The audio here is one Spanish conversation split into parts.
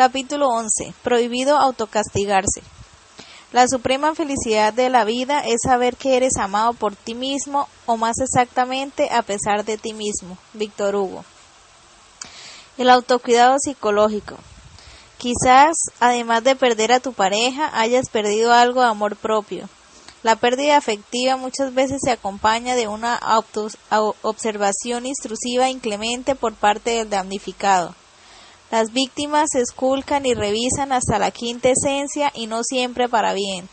Capítulo 11. Prohibido autocastigarse. La suprema felicidad de la vida es saber que eres amado por ti mismo o más exactamente a pesar de ti mismo. Víctor Hugo. El autocuidado psicológico. Quizás, además de perder a tu pareja, hayas perdido algo de amor propio. La pérdida afectiva muchas veces se acompaña de una observación intrusiva e inclemente por parte del damnificado. Las víctimas se esculcan y revisan hasta la quinta esencia y no siempre para bien,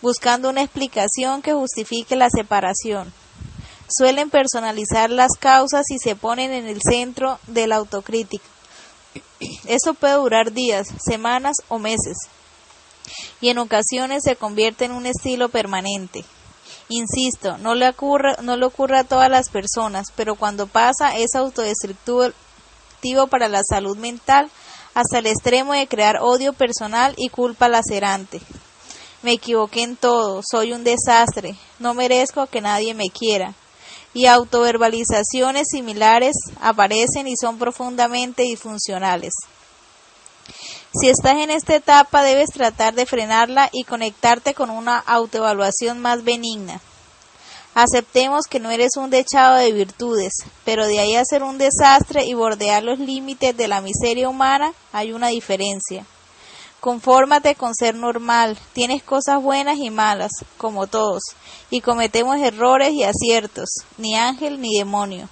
buscando una explicación que justifique la separación. Suelen personalizar las causas y se ponen en el centro de la autocrítica. Eso puede durar días, semanas o meses, y en ocasiones se convierte en un estilo permanente. Insisto, no le, ocurre, no le ocurre a todas las personas, pero cuando pasa es autodestructivo para la salud mental hasta el extremo de crear odio personal y culpa lacerante. Me equivoqué en todo, soy un desastre, no merezco que nadie me quiera. Y autoverbalizaciones similares aparecen y son profundamente disfuncionales. Si estás en esta etapa debes tratar de frenarla y conectarte con una autoevaluación más benigna. Aceptemos que no eres un dechado de virtudes, pero de ahí a ser un desastre y bordear los límites de la miseria humana hay una diferencia. Confórmate con ser normal, tienes cosas buenas y malas, como todos, y cometemos errores y aciertos, ni ángel ni demonio.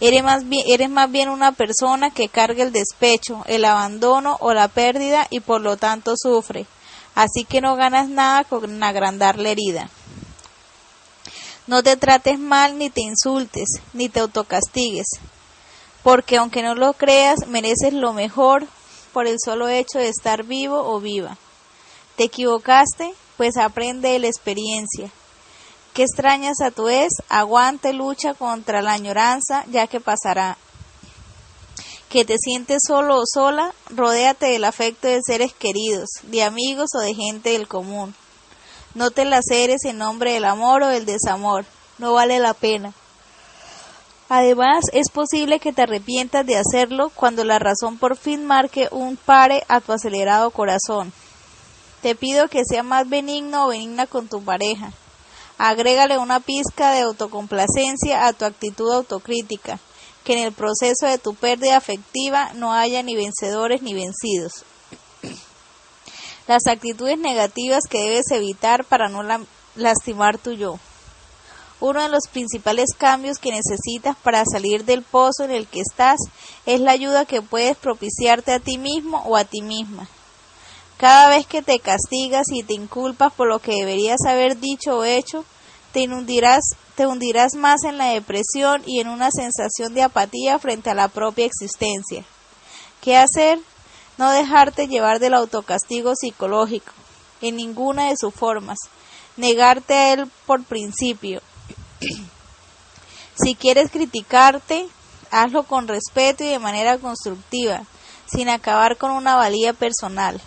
Eres más, bien, eres más bien una persona que carga el despecho, el abandono o la pérdida y por lo tanto sufre, así que no ganas nada con agrandar la herida. No te trates mal, ni te insultes, ni te autocastigues, porque aunque no lo creas, mereces lo mejor por el solo hecho de estar vivo o viva. ¿Te equivocaste? Pues aprende de la experiencia. ¿Qué extrañas a tu es? Aguante, lucha contra la añoranza, ya que pasará. Que te sientes solo o sola, rodéate del afecto de seres queridos, de amigos o de gente del común. No te laceres en nombre del amor o del desamor. No vale la pena. Además, es posible que te arrepientas de hacerlo cuando la razón por fin marque un pare a tu acelerado corazón. Te pido que sea más benigno o benigna con tu pareja. Agrégale una pizca de autocomplacencia a tu actitud autocrítica, que en el proceso de tu pérdida afectiva no haya ni vencedores ni vencidos las actitudes negativas que debes evitar para no lastimar tu yo. Uno de los principales cambios que necesitas para salir del pozo en el que estás es la ayuda que puedes propiciarte a ti mismo o a ti misma. Cada vez que te castigas y te inculpas por lo que deberías haber dicho o hecho, te hundirás, te hundirás más en la depresión y en una sensación de apatía frente a la propia existencia. ¿Qué hacer? No dejarte llevar del autocastigo psicológico, en ninguna de sus formas. Negarte a él por principio. si quieres criticarte, hazlo con respeto y de manera constructiva, sin acabar con una valía personal.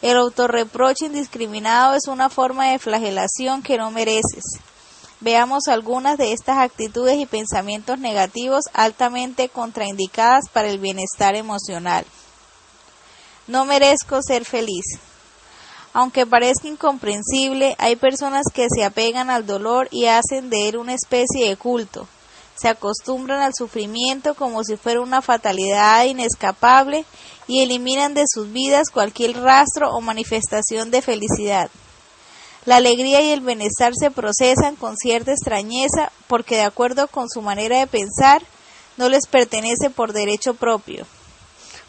El autorreproche indiscriminado es una forma de flagelación que no mereces. Veamos algunas de estas actitudes y pensamientos negativos altamente contraindicadas para el bienestar emocional. No merezco ser feliz. Aunque parezca incomprensible, hay personas que se apegan al dolor y hacen de él una especie de culto. Se acostumbran al sufrimiento como si fuera una fatalidad inescapable y eliminan de sus vidas cualquier rastro o manifestación de felicidad. La alegría y el bienestar se procesan con cierta extrañeza porque de acuerdo con su manera de pensar no les pertenece por derecho propio.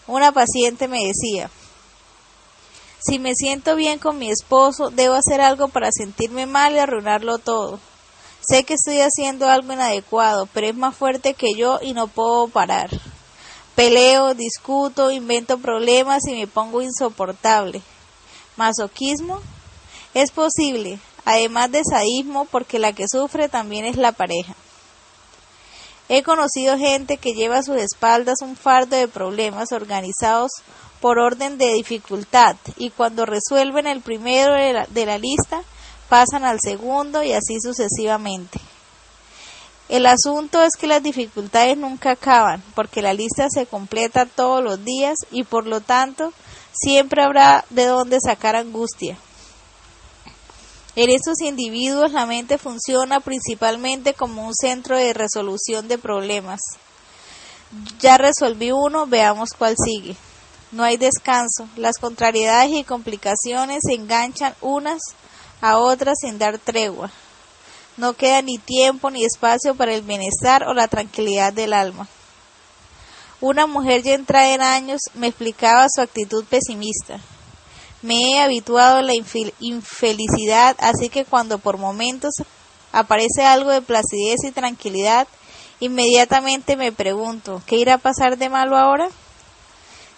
Una paciente me decía, si me siento bien con mi esposo, debo hacer algo para sentirme mal y arruinarlo todo. Sé que estoy haciendo algo inadecuado, pero es más fuerte que yo y no puedo parar. Peleo, discuto, invento problemas y me pongo insoportable. Masoquismo es posible, además de sadismo, porque la que sufre también es la pareja. He conocido gente que lleva a sus espaldas un fardo de problemas organizados por orden de dificultad y cuando resuelven el primero de la, de la lista pasan al segundo y así sucesivamente. El asunto es que las dificultades nunca acaban, porque la lista se completa todos los días y por lo tanto siempre habrá de dónde sacar angustia. En estos individuos la mente funciona principalmente como un centro de resolución de problemas. Ya resolví uno, veamos cuál sigue. No hay descanso, las contrariedades y complicaciones se enganchan unas a otras sin dar tregua. No queda ni tiempo ni espacio para el bienestar o la tranquilidad del alma. Una mujer ya entrada en años me explicaba su actitud pesimista. Me he habituado a la infelicidad, así que cuando por momentos aparece algo de placidez y tranquilidad, inmediatamente me pregunto, ¿qué irá a pasar de malo ahora?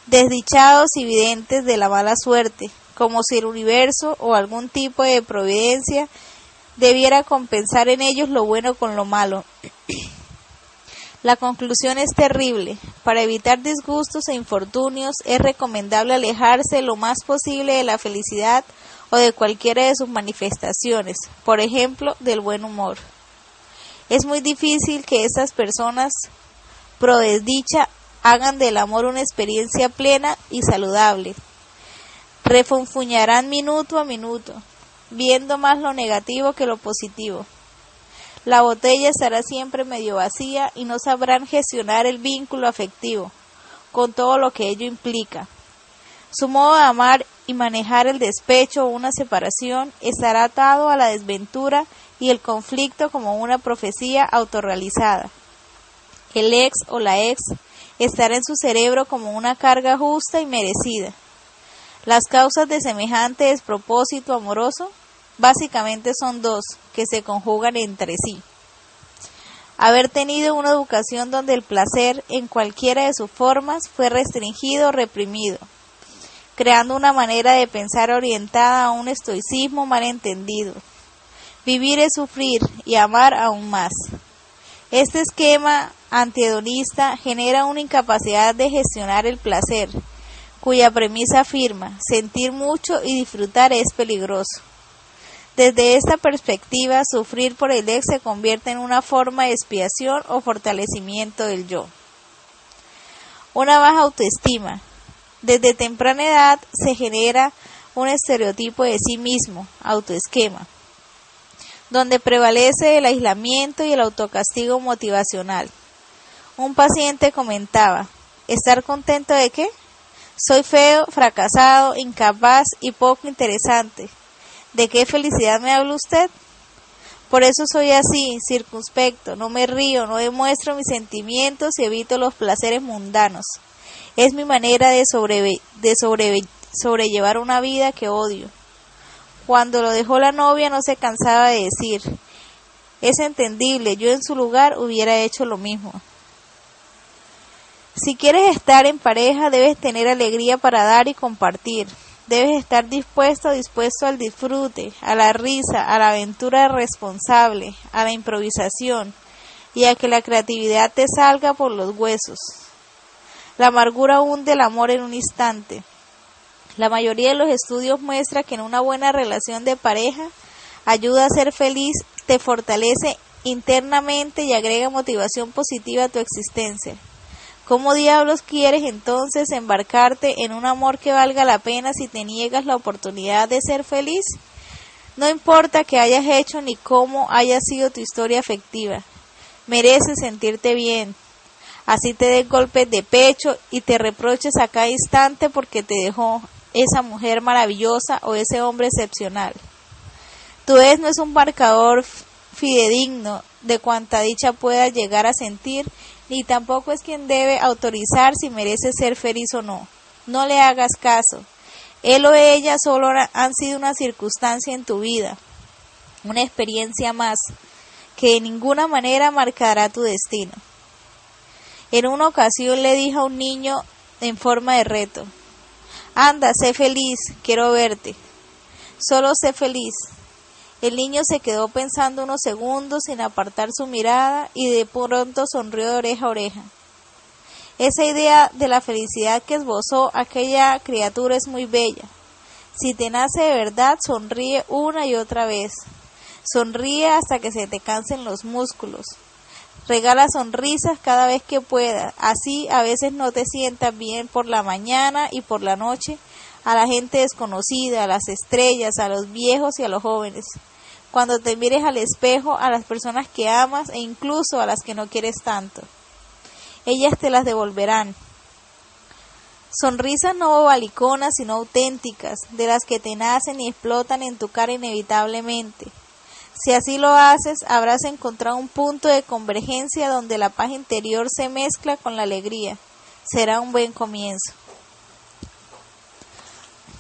Desdichados y videntes de la mala suerte, como si el universo o algún tipo de providencia debiera compensar en ellos lo bueno con lo malo. La conclusión es terrible. Para evitar disgustos e infortunios es recomendable alejarse lo más posible de la felicidad o de cualquiera de sus manifestaciones, por ejemplo, del buen humor. Es muy difícil que esas personas pro desdicha hagan del amor una experiencia plena y saludable. Refunfuñarán minuto a minuto, viendo más lo negativo que lo positivo. La botella estará siempre medio vacía y no sabrán gestionar el vínculo afectivo, con todo lo que ello implica. Su modo de amar y manejar el despecho o una separación estará atado a la desventura y el conflicto como una profecía autorrealizada. El ex o la ex estará en su cerebro como una carga justa y merecida. Las causas de semejante despropósito amoroso básicamente son dos, que se conjugan entre sí. Haber tenido una educación donde el placer, en cualquiera de sus formas, fue restringido o reprimido, creando una manera de pensar orientada a un estoicismo malentendido. Vivir es sufrir y amar aún más. Este esquema antihedonista genera una incapacidad de gestionar el placer, cuya premisa afirma sentir mucho y disfrutar es peligroso. Desde esta perspectiva, sufrir por el ex se convierte en una forma de expiación o fortalecimiento del yo. Una baja autoestima. Desde temprana edad se genera un estereotipo de sí mismo, autoesquema, donde prevalece el aislamiento y el autocastigo motivacional. Un paciente comentaba, ¿estar contento de qué? Soy feo, fracasado, incapaz y poco interesante. ¿De qué felicidad me habla usted? Por eso soy así, circunspecto, no me río, no demuestro mis sentimientos y evito los placeres mundanos. Es mi manera de, de sobrellevar una vida que odio. Cuando lo dejó la novia no se cansaba de decir, es entendible, yo en su lugar hubiera hecho lo mismo. Si quieres estar en pareja, debes tener alegría para dar y compartir. Debes estar dispuesto, dispuesto al disfrute, a la risa, a la aventura responsable, a la improvisación y a que la creatividad te salga por los huesos. La amargura hunde el amor en un instante. La mayoría de los estudios muestra que en una buena relación de pareja ayuda a ser feliz, te fortalece internamente y agrega motivación positiva a tu existencia. ¿Cómo diablos quieres entonces embarcarte en un amor que valga la pena si te niegas la oportunidad de ser feliz? No importa qué hayas hecho ni cómo haya sido tu historia afectiva. Mereces sentirte bien. Así te des golpes de pecho y te reproches a cada instante porque te dejó esa mujer maravillosa o ese hombre excepcional. Tu vez no es un marcador fidedigno de cuanta dicha puedas llegar a sentir ni tampoco es quien debe autorizar si merece ser feliz o no. No le hagas caso. Él o ella solo han sido una circunstancia en tu vida, una experiencia más, que de ninguna manera marcará tu destino. En una ocasión le dijo a un niño en forma de reto, Anda, sé feliz, quiero verte. Solo sé feliz. El niño se quedó pensando unos segundos sin apartar su mirada y de pronto sonrió de oreja a oreja. Esa idea de la felicidad que esbozó aquella criatura es muy bella. Si te nace de verdad, sonríe una y otra vez. Sonríe hasta que se te cansen los músculos. Regala sonrisas cada vez que pueda. Así a veces no te sientas bien por la mañana y por la noche a la gente desconocida, a las estrellas, a los viejos y a los jóvenes. Cuando te mires al espejo, a las personas que amas e incluso a las que no quieres tanto. Ellas te las devolverán. Sonrisas no baliconas, sino auténticas, de las que te nacen y explotan en tu cara inevitablemente. Si así lo haces, habrás encontrado un punto de convergencia donde la paz interior se mezcla con la alegría. Será un buen comienzo.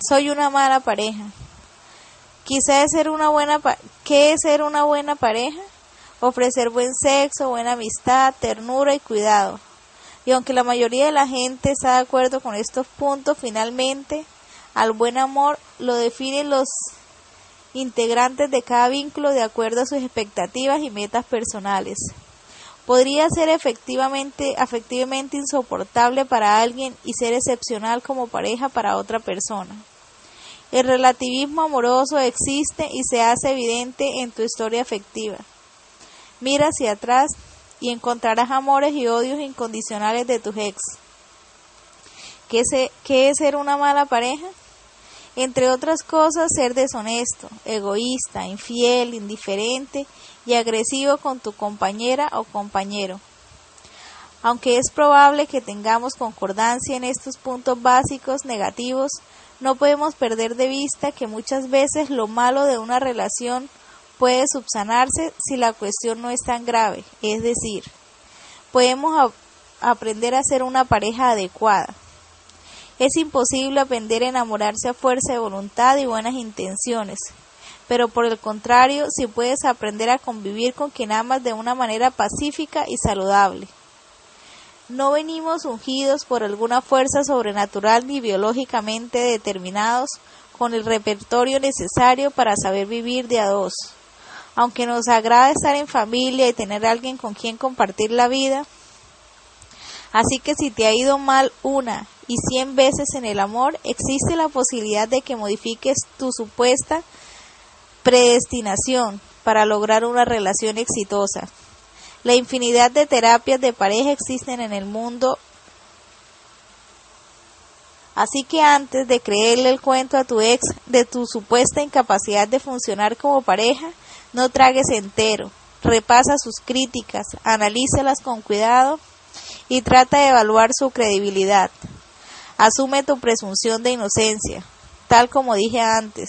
Soy una mala pareja. Quizá es ser una buena ¿qué es ser una buena pareja? Ofrecer buen sexo, buena amistad, ternura y cuidado. Y aunque la mayoría de la gente está de acuerdo con estos puntos, finalmente al buen amor lo definen los integrantes de cada vínculo de acuerdo a sus expectativas y metas personales. Podría ser efectivamente, afectivamente insoportable para alguien y ser excepcional como pareja para otra persona. El relativismo amoroso existe y se hace evidente en tu historia afectiva. Mira hacia atrás y encontrarás amores y odios incondicionales de tus ex. ¿Qué, ¿Qué es ser una mala pareja? Entre otras cosas, ser deshonesto, egoísta, infiel, indiferente y agresivo con tu compañera o compañero. Aunque es probable que tengamos concordancia en estos puntos básicos negativos, no podemos perder de vista que muchas veces lo malo de una relación puede subsanarse si la cuestión no es tan grave, es decir, podemos aprender a ser una pareja adecuada. Es imposible aprender a enamorarse a fuerza de voluntad y buenas intenciones, pero por el contrario, si puedes aprender a convivir con quien amas de una manera pacífica y saludable. No venimos ungidos por alguna fuerza sobrenatural ni biológicamente determinados con el repertorio necesario para saber vivir de a dos. Aunque nos agrada estar en familia y tener alguien con quien compartir la vida, así que si te ha ido mal una y cien veces en el amor, existe la posibilidad de que modifiques tu supuesta predestinación para lograr una relación exitosa. La infinidad de terapias de pareja existen en el mundo, así que antes de creerle el cuento a tu ex de tu supuesta incapacidad de funcionar como pareja, no tragues entero, repasa sus críticas, analícelas con cuidado y trata de evaluar su credibilidad. Asume tu presunción de inocencia, tal como dije antes.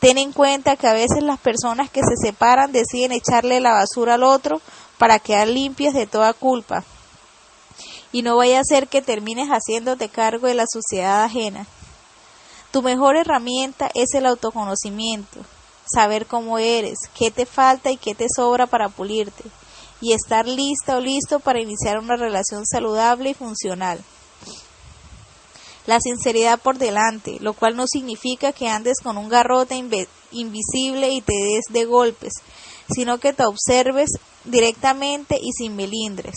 Ten en cuenta que a veces las personas que se separan deciden echarle la basura al otro para quedar limpias de toda culpa. Y no vaya a ser que termines haciéndote cargo de la suciedad ajena. Tu mejor herramienta es el autoconocimiento, saber cómo eres, qué te falta y qué te sobra para pulirte, y estar lista o listo para iniciar una relación saludable y funcional la sinceridad por delante, lo cual no significa que andes con un garrote invisible y te des de golpes, sino que te observes directamente y sin melindres.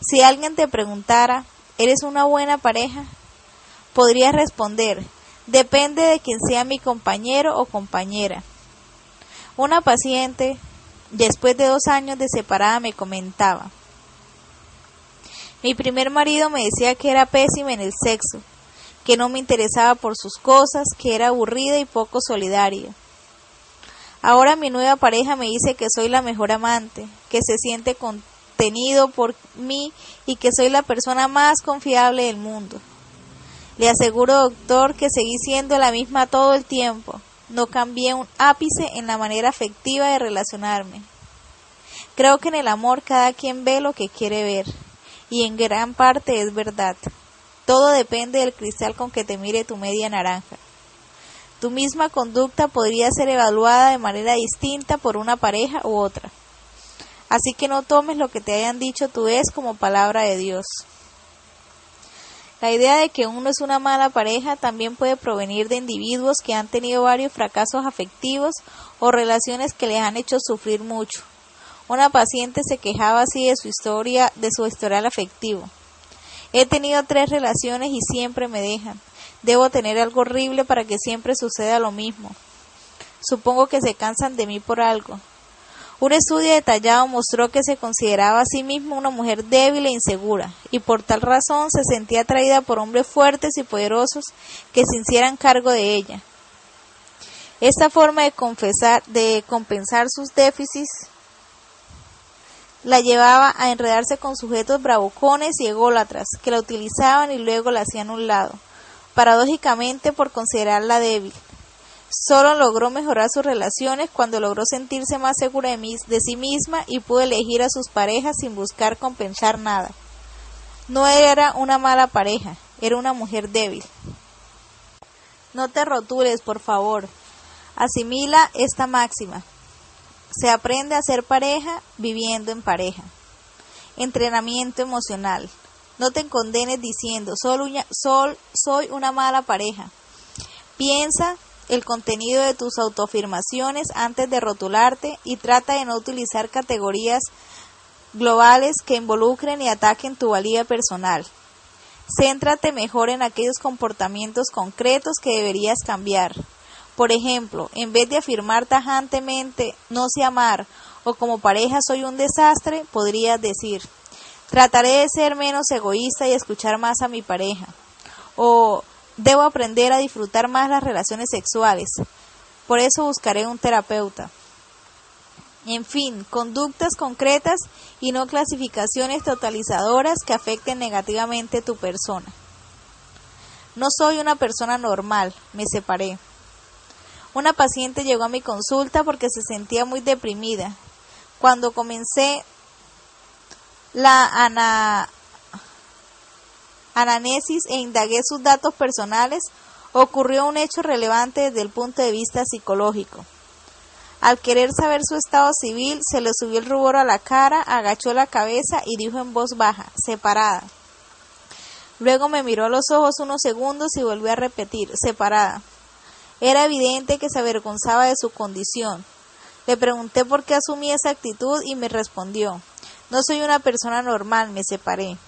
Si alguien te preguntara, ¿eres una buena pareja? Podrías responder, depende de quién sea mi compañero o compañera. Una paciente, después de dos años de separada, me comentaba, mi primer marido me decía que era pésima en el sexo, que no me interesaba por sus cosas, que era aburrida y poco solidaria. Ahora mi nueva pareja me dice que soy la mejor amante, que se siente contenido por mí y que soy la persona más confiable del mundo. Le aseguro, doctor, que seguí siendo la misma todo el tiempo. No cambié un ápice en la manera afectiva de relacionarme. Creo que en el amor cada quien ve lo que quiere ver y en gran parte es verdad. Todo depende del cristal con que te mire tu media naranja. Tu misma conducta podría ser evaluada de manera distinta por una pareja u otra. Así que no tomes lo que te hayan dicho tú es como palabra de Dios. La idea de que uno es una mala pareja también puede provenir de individuos que han tenido varios fracasos afectivos o relaciones que les han hecho sufrir mucho. Una paciente se quejaba así de su historia, de su historial afectivo. He tenido tres relaciones y siempre me dejan. Debo tener algo horrible para que siempre suceda lo mismo. Supongo que se cansan de mí por algo. Un estudio detallado mostró que se consideraba a sí misma una mujer débil e insegura, y por tal razón se sentía atraída por hombres fuertes y poderosos que se hicieran cargo de ella. Esta forma de, confesar, de compensar sus déficits la llevaba a enredarse con sujetos bravucones y ególatras que la utilizaban y luego la hacían un lado, paradójicamente por considerarla débil. Solo logró mejorar sus relaciones cuando logró sentirse más segura de, sí misma y pudo elegir a sus parejas sin buscar compensar nada. No era una mala pareja, era una mujer débil. No te rotules, por favor. Asimila esta máxima. Se aprende a ser pareja viviendo en pareja. Entrenamiento emocional. No te condenes diciendo, sol, soy una mala pareja. Piensa el contenido de tus autoafirmaciones antes de rotularte y trata de no utilizar categorías globales que involucren y ataquen tu valía personal. Céntrate mejor en aquellos comportamientos concretos que deberías cambiar. Por ejemplo, en vez de afirmar tajantemente no sé amar o como pareja soy un desastre, podrías decir trataré de ser menos egoísta y escuchar más a mi pareja. O Debo aprender a disfrutar más las relaciones sexuales. Por eso buscaré un terapeuta. En fin, conductas concretas y no clasificaciones totalizadoras que afecten negativamente tu persona. No soy una persona normal, me separé. Una paciente llegó a mi consulta porque se sentía muy deprimida. Cuando comencé la ana ananesis e indagué sus datos personales, ocurrió un hecho relevante desde el punto de vista psicológico. Al querer saber su estado civil, se le subió el rubor a la cara, agachó la cabeza y dijo en voz baja, separada. Luego me miró a los ojos unos segundos y volvió a repetir, separada. Era evidente que se avergonzaba de su condición. Le pregunté por qué asumía esa actitud y me respondió, no soy una persona normal, me separé.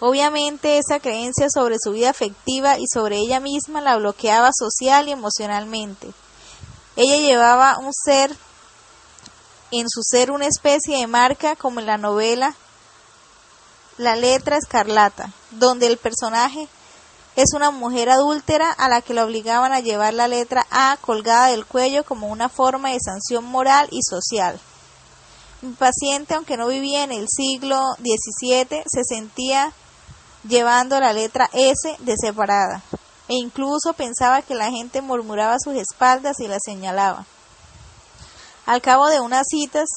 Obviamente esa creencia sobre su vida afectiva y sobre ella misma la bloqueaba social y emocionalmente. Ella llevaba un ser en su ser una especie de marca como en la novela La letra escarlata, donde el personaje es una mujer adúltera a la que la obligaban a llevar la letra A colgada del cuello como una forma de sanción moral y social. Mi paciente, aunque no vivía en el siglo XVII, se sentía llevando la letra S de separada, e incluso pensaba que la gente murmuraba a sus espaldas y la señalaba. Al cabo de unas citas,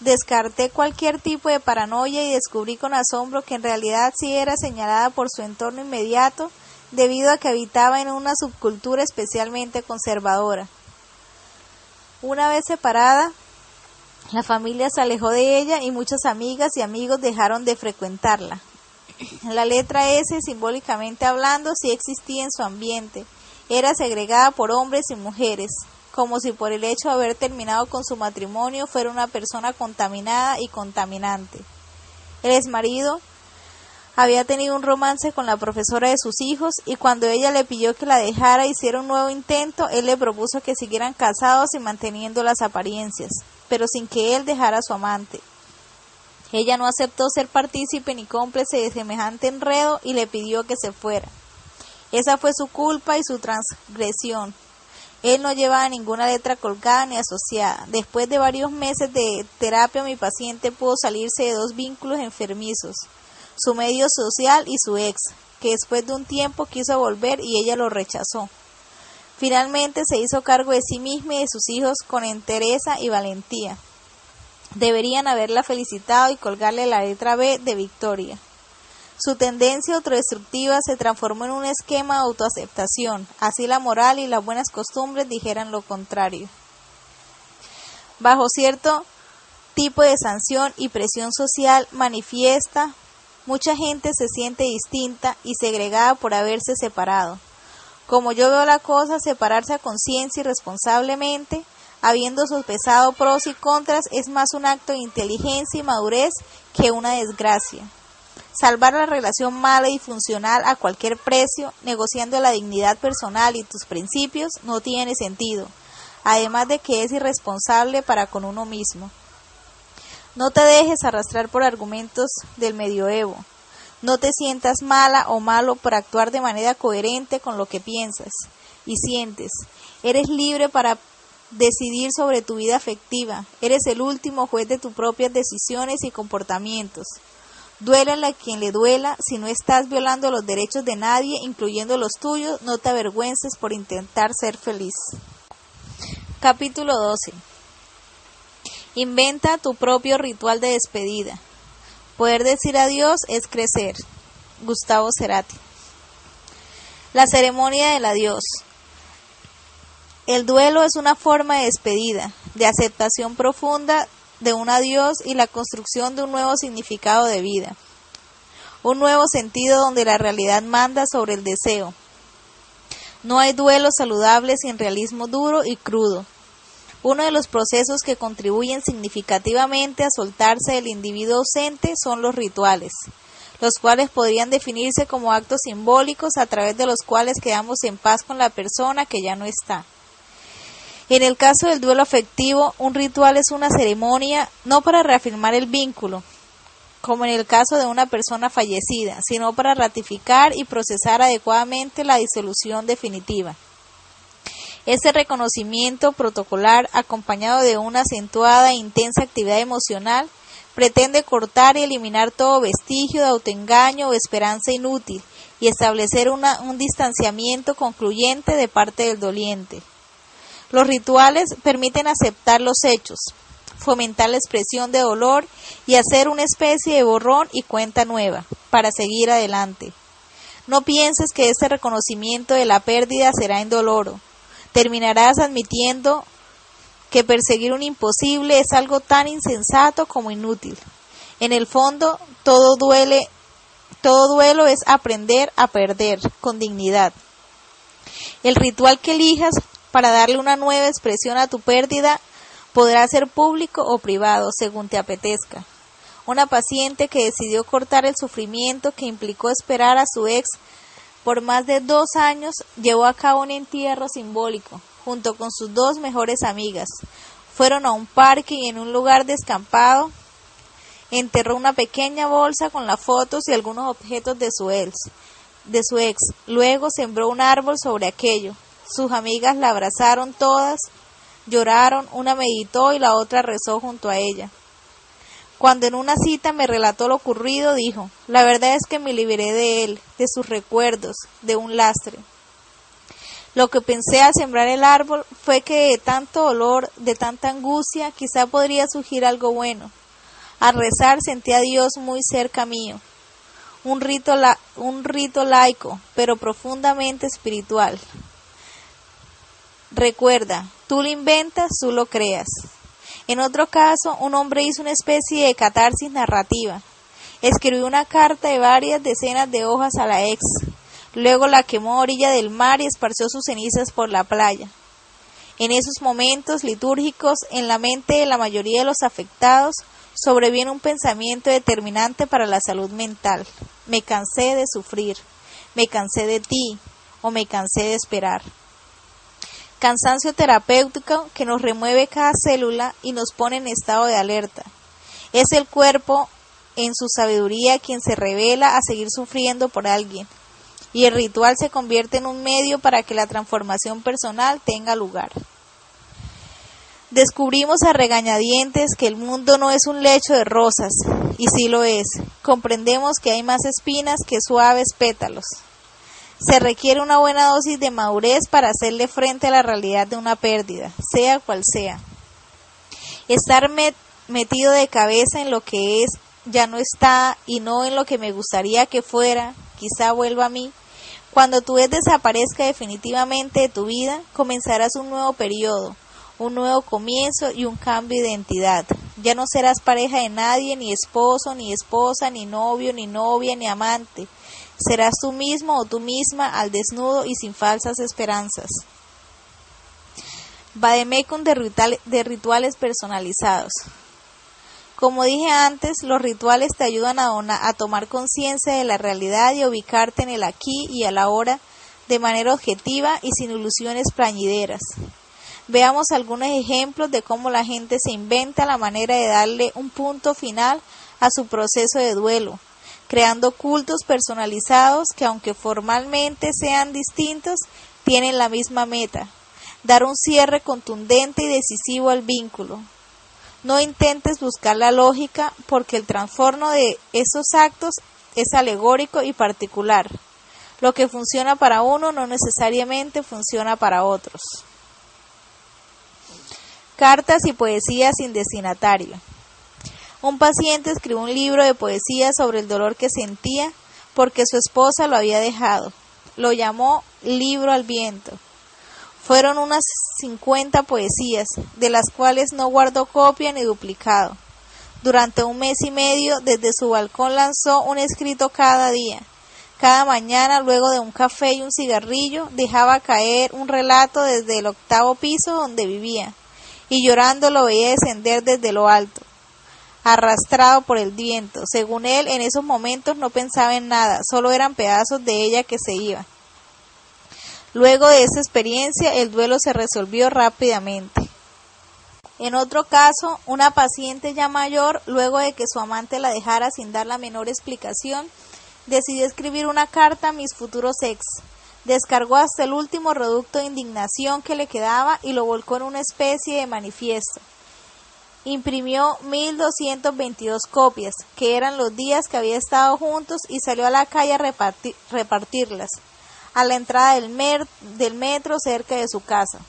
descarté cualquier tipo de paranoia y descubrí con asombro que en realidad sí era señalada por su entorno inmediato debido a que habitaba en una subcultura especialmente conservadora. Una vez separada, la familia se alejó de ella y muchas amigas y amigos dejaron de frecuentarla. La letra S, simbólicamente hablando, sí existía en su ambiente. Era segregada por hombres y mujeres, como si por el hecho de haber terminado con su matrimonio fuera una persona contaminada y contaminante. El exmarido había tenido un romance con la profesora de sus hijos y cuando ella le pidió que la dejara hiciera un nuevo intento, él le propuso que siguieran casados y manteniendo las apariencias, pero sin que él dejara a su amante. Ella no aceptó ser partícipe ni cómplice de semejante enredo y le pidió que se fuera. Esa fue su culpa y su transgresión. Él no llevaba ninguna letra colgada ni asociada. Después de varios meses de terapia, mi paciente pudo salirse de dos vínculos enfermizos, su medio social y su ex, que después de un tiempo quiso volver y ella lo rechazó. Finalmente se hizo cargo de sí misma y de sus hijos con entereza y valentía. Deberían haberla felicitado y colgarle la letra B de victoria. Su tendencia autodestructiva se transformó en un esquema de autoaceptación, así la moral y las buenas costumbres dijeran lo contrario. Bajo cierto tipo de sanción y presión social manifiesta, mucha gente se siente distinta y segregada por haberse separado. Como yo veo la cosa, separarse a conciencia y responsablemente, habiendo sopesado pros y contras, es más un acto de inteligencia y madurez que una desgracia. Salvar la relación mala y funcional a cualquier precio, negociando la dignidad personal y tus principios, no tiene sentido, además de que es irresponsable para con uno mismo. No te dejes arrastrar por argumentos del medioevo. No te sientas mala o malo por actuar de manera coherente con lo que piensas y sientes. Eres libre para decidir sobre tu vida afectiva. Eres el último juez de tus propias decisiones y comportamientos. Duélale a quien le duela, si no estás violando los derechos de nadie, incluyendo los tuyos, no te avergüences por intentar ser feliz. Capítulo 12. Inventa tu propio ritual de despedida. Poder decir adiós es crecer. Gustavo Cerati. La ceremonia del adiós. El duelo es una forma de despedida, de aceptación profunda de un adiós y la construcción de un nuevo significado de vida. Un nuevo sentido donde la realidad manda sobre el deseo. No hay duelo saludable sin realismo duro y crudo. Uno de los procesos que contribuyen significativamente a soltarse del individuo ausente son los rituales, los cuales podrían definirse como actos simbólicos a través de los cuales quedamos en paz con la persona que ya no está. En el caso del duelo afectivo, un ritual es una ceremonia no para reafirmar el vínculo, como en el caso de una persona fallecida, sino para ratificar y procesar adecuadamente la disolución definitiva. Ese reconocimiento protocolar, acompañado de una acentuada e intensa actividad emocional, pretende cortar y eliminar todo vestigio de autoengaño o esperanza inútil y establecer un distanciamiento concluyente de parte del doliente. Los rituales permiten aceptar los hechos, fomentar la expresión de dolor y hacer una especie de borrón y cuenta nueva para seguir adelante. No pienses que este reconocimiento de la pérdida será indoloro terminarás admitiendo que perseguir un imposible es algo tan insensato como inútil. En el fondo, todo duelo es aprender a perder con dignidad. El ritual que elijas para darle una nueva expresión a tu pérdida podrá ser público o privado, según te apetezca. Una paciente que decidió cortar el sufrimiento que implicó esperar a su ex por más de dos años llevó a cabo un entierro simbólico, junto con sus dos mejores amigas. Fueron a un parque y en un lugar descampado enterró una pequeña bolsa con las fotos y algunos objetos de su ex. De. Luego sembró un árbol sobre aquello. Sus amigas la abrazaron todas, lloraron, una meditó y la otra rezó junto a ella. Cuando en una cita me relató lo ocurrido, dijo, la verdad es que me liberé de él, de sus recuerdos, de un lastre. Lo que pensé al sembrar el árbol fue que de tanto dolor, de tanta angustia, quizá podría surgir algo bueno. Al rezar sentí a Dios muy cerca mío. Un rito, un rito laico, pero profundamente espiritual. Recuerda, tú lo inventas, tú lo creas. En otro caso, un hombre hizo una especie de catarsis narrativa. Escribió una carta de varias decenas de hojas a la ex. Luego la quemó a orilla del mar y esparció sus cenizas por la playa. En esos momentos litúrgicos, en la mente de la mayoría de los afectados, sobreviene un pensamiento determinante para la salud mental. Me cansé de sufrir, me cansé de ti, o me cansé de esperar cansancio terapéutico que nos remueve cada célula y nos pone en estado de alerta. Es el cuerpo en su sabiduría quien se revela a seguir sufriendo por alguien, y el ritual se convierte en un medio para que la transformación personal tenga lugar. Descubrimos a regañadientes que el mundo no es un lecho de rosas, y sí lo es. Comprendemos que hay más espinas que suaves pétalos. Se requiere una buena dosis de madurez para hacerle frente a la realidad de una pérdida, sea cual sea. Estar metido de cabeza en lo que es ya no está y no en lo que me gustaría que fuera, quizá vuelva a mí. Cuando tu vez desaparezca definitivamente de tu vida, comenzarás un nuevo periodo, un nuevo comienzo y un cambio de identidad. Ya no serás pareja de nadie, ni esposo, ni esposa, ni novio, ni novia, ni amante. Serás tú mismo o tú misma al desnudo y sin falsas esperanzas. Vademecum de, de rituales personalizados. Como dije antes, los rituales te ayudan a, a tomar conciencia de la realidad y ubicarte en el aquí y a la ahora de manera objetiva y sin ilusiones plañideras. Veamos algunos ejemplos de cómo la gente se inventa la manera de darle un punto final a su proceso de duelo, creando cultos personalizados que aunque formalmente sean distintos, tienen la misma meta, dar un cierre contundente y decisivo al vínculo. No intentes buscar la lógica porque el trastorno de esos actos es alegórico y particular. Lo que funciona para uno no necesariamente funciona para otros. Cartas y poesía sin destinatario. Un paciente escribió un libro de poesía sobre el dolor que sentía porque su esposa lo había dejado. Lo llamó Libro al Viento. Fueron unas 50 poesías, de las cuales no guardó copia ni duplicado. Durante un mes y medio, desde su balcón lanzó un escrito cada día. Cada mañana, luego de un café y un cigarrillo, dejaba caer un relato desde el octavo piso donde vivía y llorando lo veía descender desde lo alto, arrastrado por el viento. Según él, en esos momentos no pensaba en nada, solo eran pedazos de ella que se iban. Luego de esa experiencia, el duelo se resolvió rápidamente. En otro caso, una paciente ya mayor, luego de que su amante la dejara sin dar la menor explicación, decidió escribir una carta a mis futuros ex, descargó hasta el último reducto de indignación que le quedaba y lo volcó en una especie de manifiesto. Imprimió 1222 copias, que eran los días que había estado juntos, y salió a la calle a repartirlas, a la entrada del, del metro cerca de su casa.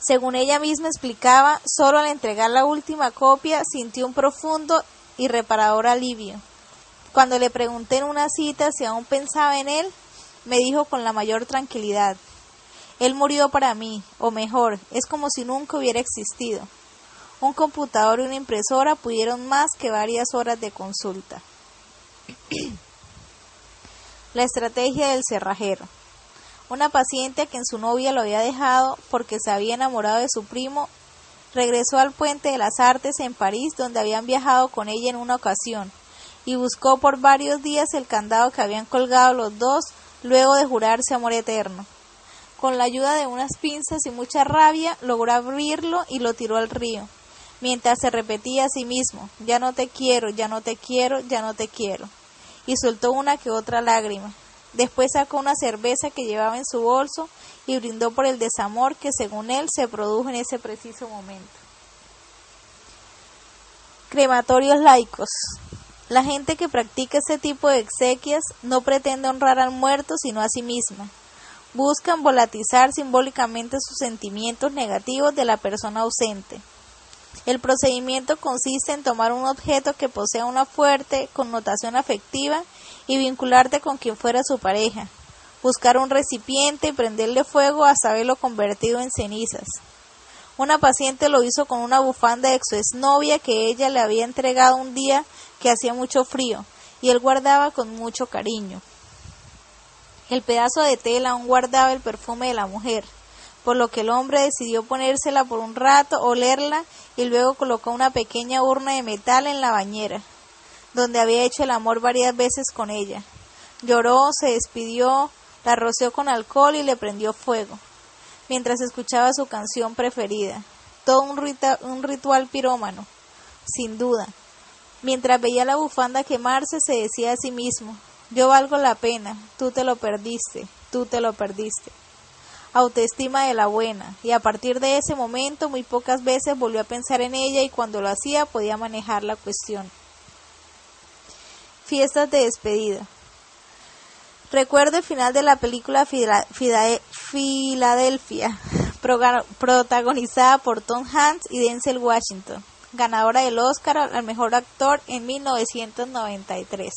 Según ella misma explicaba, solo al entregar la última copia sintió un profundo y reparador alivio. Cuando le pregunté en una cita si aún pensaba en él, me dijo con la mayor tranquilidad, Él murió para mí, o mejor, es como si nunca hubiera existido. Un computador y una impresora pudieron más que varias horas de consulta. la estrategia del cerrajero. Una paciente a quien su novia lo había dejado porque se había enamorado de su primo, regresó al Puente de las Artes en París, donde habían viajado con ella en una ocasión, y buscó por varios días el candado que habían colgado los dos luego de jurarse amor eterno. Con la ayuda de unas pinzas y mucha rabia, logró abrirlo y lo tiró al río, mientras se repetía a sí mismo, ya no te quiero, ya no te quiero, ya no te quiero, y soltó una que otra lágrima. Después sacó una cerveza que llevaba en su bolso y brindó por el desamor que según él se produjo en ese preciso momento. Crematorios laicos. La gente que practica este tipo de exequias no pretende honrar al muerto sino a sí misma. Buscan volatizar simbólicamente sus sentimientos negativos de la persona ausente. El procedimiento consiste en tomar un objeto que posea una fuerte connotación afectiva y vincularte con quien fuera su pareja. Buscar un recipiente y prenderle fuego hasta verlo convertido en cenizas. Una paciente lo hizo con una bufanda de su exnovia que ella le había entregado un día que hacía mucho frío y él guardaba con mucho cariño. El pedazo de tela aún guardaba el perfume de la mujer, por lo que el hombre decidió ponérsela por un rato, olerla y luego colocó una pequeña urna de metal en la bañera, donde había hecho el amor varias veces con ella. Lloró, se despidió, la roció con alcohol y le prendió fuego, mientras escuchaba su canción preferida. Todo un, un ritual pirómano, sin duda. Mientras veía la bufanda quemarse, se decía a sí mismo, yo valgo la pena, tú te lo perdiste, tú te lo perdiste. Autoestima de la buena, y a partir de ese momento muy pocas veces volvió a pensar en ella y cuando lo hacía podía manejar la cuestión. Fiestas de despedida. Recuerdo el final de la película Filadelfia, protagonizada por Tom Hanks y Denzel Washington ganadora del Oscar al mejor actor en 1993,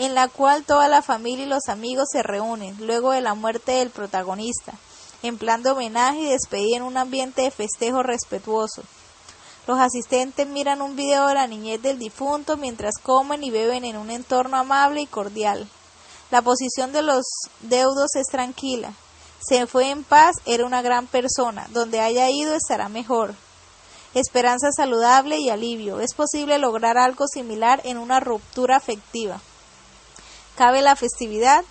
en la cual toda la familia y los amigos se reúnen luego de la muerte del protagonista. en plan de homenaje y despedida en un ambiente de festejo respetuoso. Los asistentes miran un video de la niñez del difunto mientras comen y beben en un entorno amable y cordial. La posición de los deudos es tranquila. Se fue en paz, era una gran persona. Donde haya ido estará mejor. Esperanza saludable y alivio. Es posible lograr algo similar en una ruptura afectiva. ¿Cabe la festividad?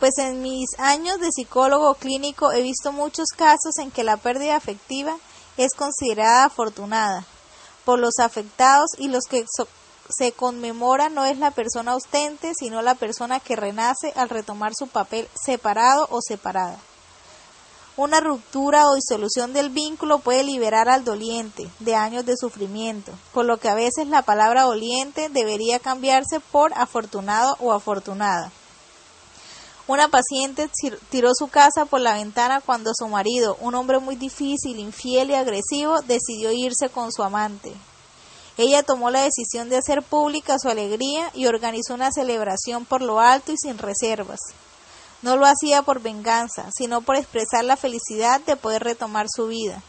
Pues en mis años de psicólogo clínico he visto muchos casos en que la pérdida afectiva es considerada afortunada por los afectados y los que se conmemora no es la persona ausente, sino la persona que renace al retomar su papel separado o separada. Una ruptura o disolución del vínculo puede liberar al doliente de años de sufrimiento, por lo que a veces la palabra doliente debería cambiarse por afortunado o afortunada. Una paciente tiró su casa por la ventana cuando su marido, un hombre muy difícil, infiel y agresivo, decidió irse con su amante. Ella tomó la decisión de hacer pública su alegría y organizó una celebración por lo alto y sin reservas. No lo hacía por venganza, sino por expresar la felicidad de poder retomar su vida.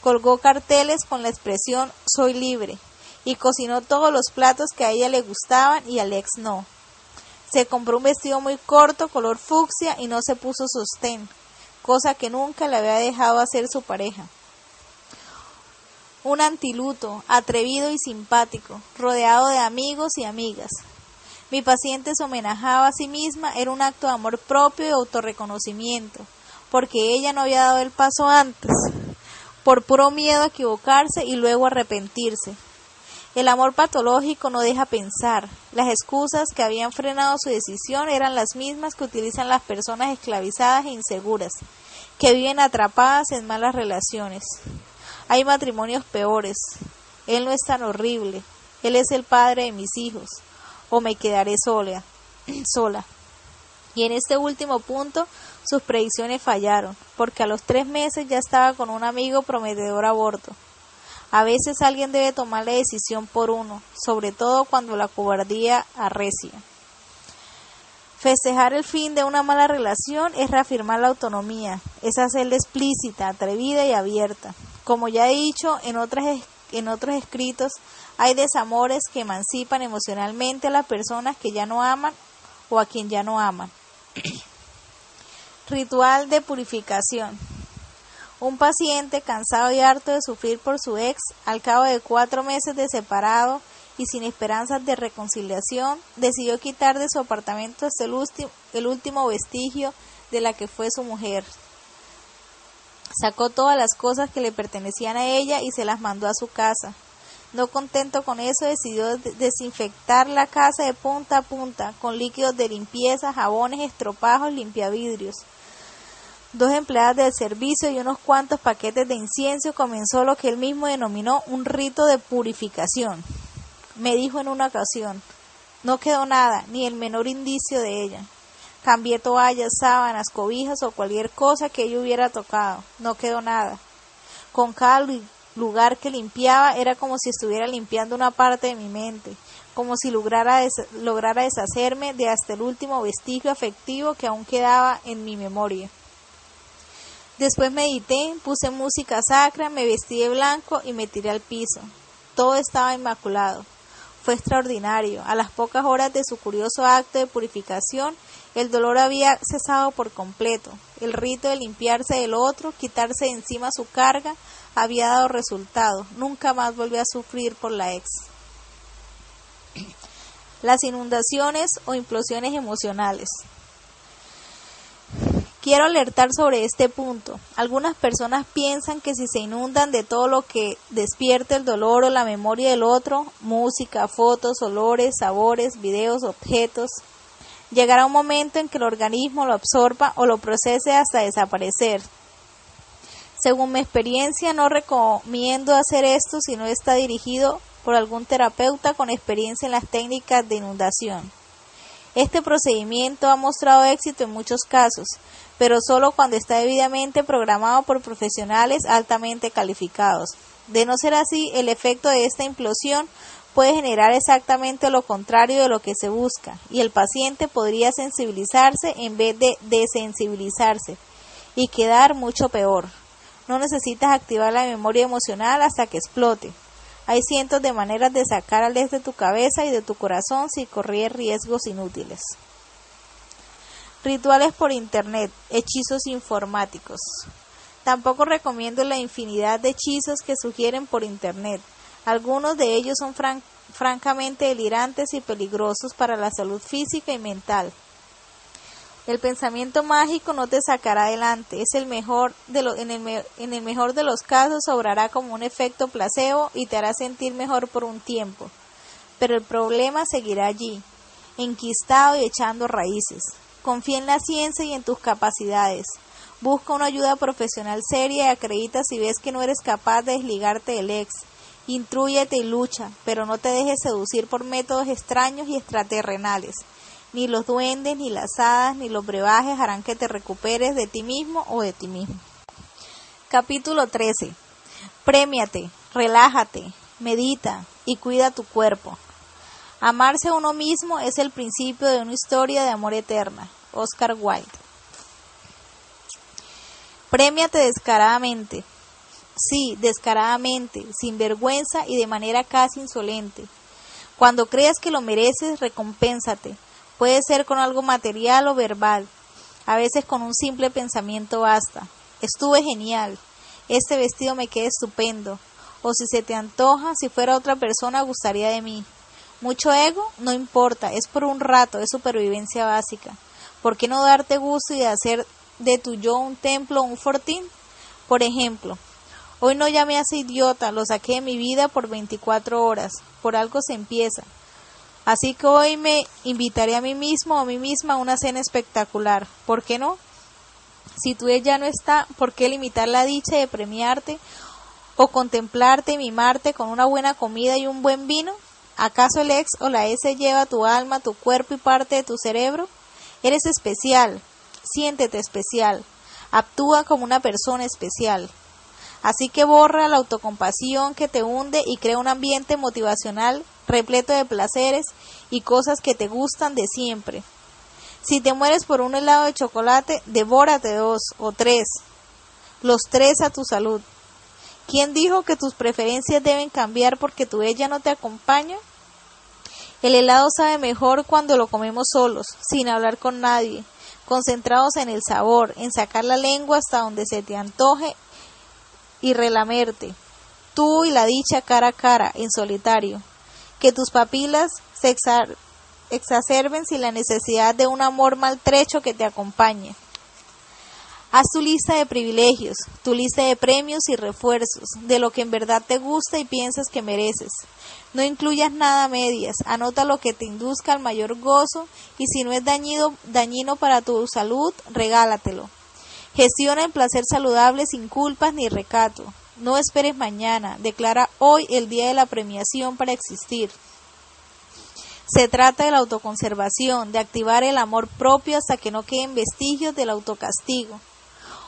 Colgó carteles con la expresión soy libre y cocinó todos los platos que a ella le gustaban y al ex no. Se compró un vestido muy corto, color fucsia, y no se puso sostén, cosa que nunca le había dejado hacer su pareja. Un antiluto, atrevido y simpático, rodeado de amigos y amigas. Mi paciente se homenajaba a sí misma, era un acto de amor propio y autorreconocimiento, porque ella no había dado el paso antes, por puro miedo a equivocarse y luego arrepentirse. El amor patológico no deja pensar. Las excusas que habían frenado su decisión eran las mismas que utilizan las personas esclavizadas e inseguras, que viven atrapadas en malas relaciones. Hay matrimonios peores. Él no es tan horrible. Él es el padre de mis hijos o me quedaré sola, sola. Y en este último punto sus predicciones fallaron, porque a los tres meses ya estaba con un amigo prometedor aborto. A veces alguien debe tomar la decisión por uno, sobre todo cuando la cobardía arrecia. Festejar el fin de una mala relación es reafirmar la autonomía, es hacerla explícita, atrevida y abierta. Como ya he dicho en, otras, en otros escritos, hay desamores que emancipan emocionalmente a las personas que ya no aman o a quien ya no aman. Ritual de purificación. Un paciente cansado y harto de sufrir por su ex, al cabo de cuatro meses de separado y sin esperanzas de reconciliación, decidió quitar de su apartamento hasta el, el último vestigio de la que fue su mujer. Sacó todas las cosas que le pertenecían a ella y se las mandó a su casa. No contento con eso, decidió desinfectar la casa de punta a punta con líquidos de limpieza, jabones, estropajos, limpiavidrios. Dos empleadas del servicio y unos cuantos paquetes de incienso comenzó lo que él mismo denominó un rito de purificación. Me dijo en una ocasión, no quedó nada, ni el menor indicio de ella. Cambié toallas, sábanas, cobijas o cualquier cosa que ella hubiera tocado. No quedó nada. Con cada lugar que limpiaba era como si estuviera limpiando una parte de mi mente, como si lograra, lograra deshacerme de hasta el último vestigio afectivo que aún quedaba en mi memoria. Después medité, puse música sacra, me vestí de blanco y me tiré al piso. Todo estaba inmaculado. Fue extraordinario. A las pocas horas de su curioso acto de purificación, el dolor había cesado por completo. El rito de limpiarse del otro, quitarse de encima su carga, había dado resultado. Nunca más volvió a sufrir por la ex. Las inundaciones o implosiones emocionales. Quiero alertar sobre este punto. Algunas personas piensan que si se inundan de todo lo que despierte el dolor o la memoria del otro, música, fotos, olores, sabores, videos, objetos, llegará un momento en que el organismo lo absorba o lo procese hasta desaparecer. Según mi experiencia, no recomiendo hacer esto si no está dirigido por algún terapeuta con experiencia en las técnicas de inundación. Este procedimiento ha mostrado éxito en muchos casos, pero solo cuando está debidamente programado por profesionales altamente calificados. De no ser así, el efecto de esta implosión puede generar exactamente lo contrario de lo que se busca, y el paciente podría sensibilizarse en vez de desensibilizarse, y quedar mucho peor. No necesitas activar la memoria emocional hasta que explote. Hay cientos de maneras de sacar al de tu cabeza y de tu corazón sin correr riesgos inútiles. Rituales por Internet, hechizos informáticos. Tampoco recomiendo la infinidad de hechizos que sugieren por Internet. Algunos de ellos son francamente delirantes y peligrosos para la salud física y mental. El pensamiento mágico no te sacará adelante, es el mejor de en, el mejor de los casos obrará como un efecto placebo y te hará sentir mejor por un tiempo. Pero el problema seguirá allí, enquistado y echando raíces. Confía en la ciencia y en tus capacidades. Busca una ayuda profesional seria y acredita si ves que no eres capaz de desligarte del ex. Intrúyete y lucha, pero no te dejes seducir por métodos extraños y extraterrenales. Ni los duendes, ni las hadas, ni los brebajes harán que te recuperes de ti mismo o de ti mismo. Capítulo 13. Prémiate, relájate, medita y cuida tu cuerpo. Amarse a uno mismo es el principio de una historia de amor eterna. Oscar Wilde. Prémiate descaradamente. Sí, descaradamente, sin vergüenza y de manera casi insolente. Cuando creas que lo mereces, recompénsate. Puede ser con algo material o verbal. A veces con un simple pensamiento basta. Estuve genial. Este vestido me queda estupendo. O si se te antoja, si fuera otra persona, gustaría de mí. Mucho ego, no importa, es por un rato, es supervivencia básica. ¿Por qué no darte gusto y hacer de tu yo un templo o un fortín? Por ejemplo, hoy no llamé a ese idiota, lo saqué de mi vida por 24 horas. Por algo se empieza. Así que hoy me invitaré a mí mismo o a mí misma a una cena espectacular. ¿Por qué no? Si tu ella no está, ¿por qué limitar la dicha de premiarte o contemplarte y mimarte con una buena comida y un buen vino? ¿Acaso el ex o la S lleva tu alma, tu cuerpo y parte de tu cerebro? Eres especial, siéntete especial, actúa como una persona especial. Así que borra la autocompasión que te hunde y crea un ambiente motivacional repleto de placeres y cosas que te gustan de siempre. Si te mueres por un helado de chocolate, devórate dos o tres, los tres a tu salud. ¿Quién dijo que tus preferencias deben cambiar porque tu ella no te acompaña? El helado sabe mejor cuando lo comemos solos, sin hablar con nadie, concentrados en el sabor, en sacar la lengua hasta donde se te antoje y relamerte, tú y la dicha cara a cara, en solitario que tus papilas se exacerben sin la necesidad de un amor maltrecho que te acompañe. Haz tu lista de privilegios, tu lista de premios y refuerzos, de lo que en verdad te gusta y piensas que mereces. No incluyas nada a medias, anota lo que te induzca al mayor gozo y si no es dañino, dañino para tu salud, regálatelo. Gestiona el placer saludable sin culpas ni recato. No esperes mañana, declara hoy el día de la premiación para existir. Se trata de la autoconservación, de activar el amor propio hasta que no queden vestigios del autocastigo.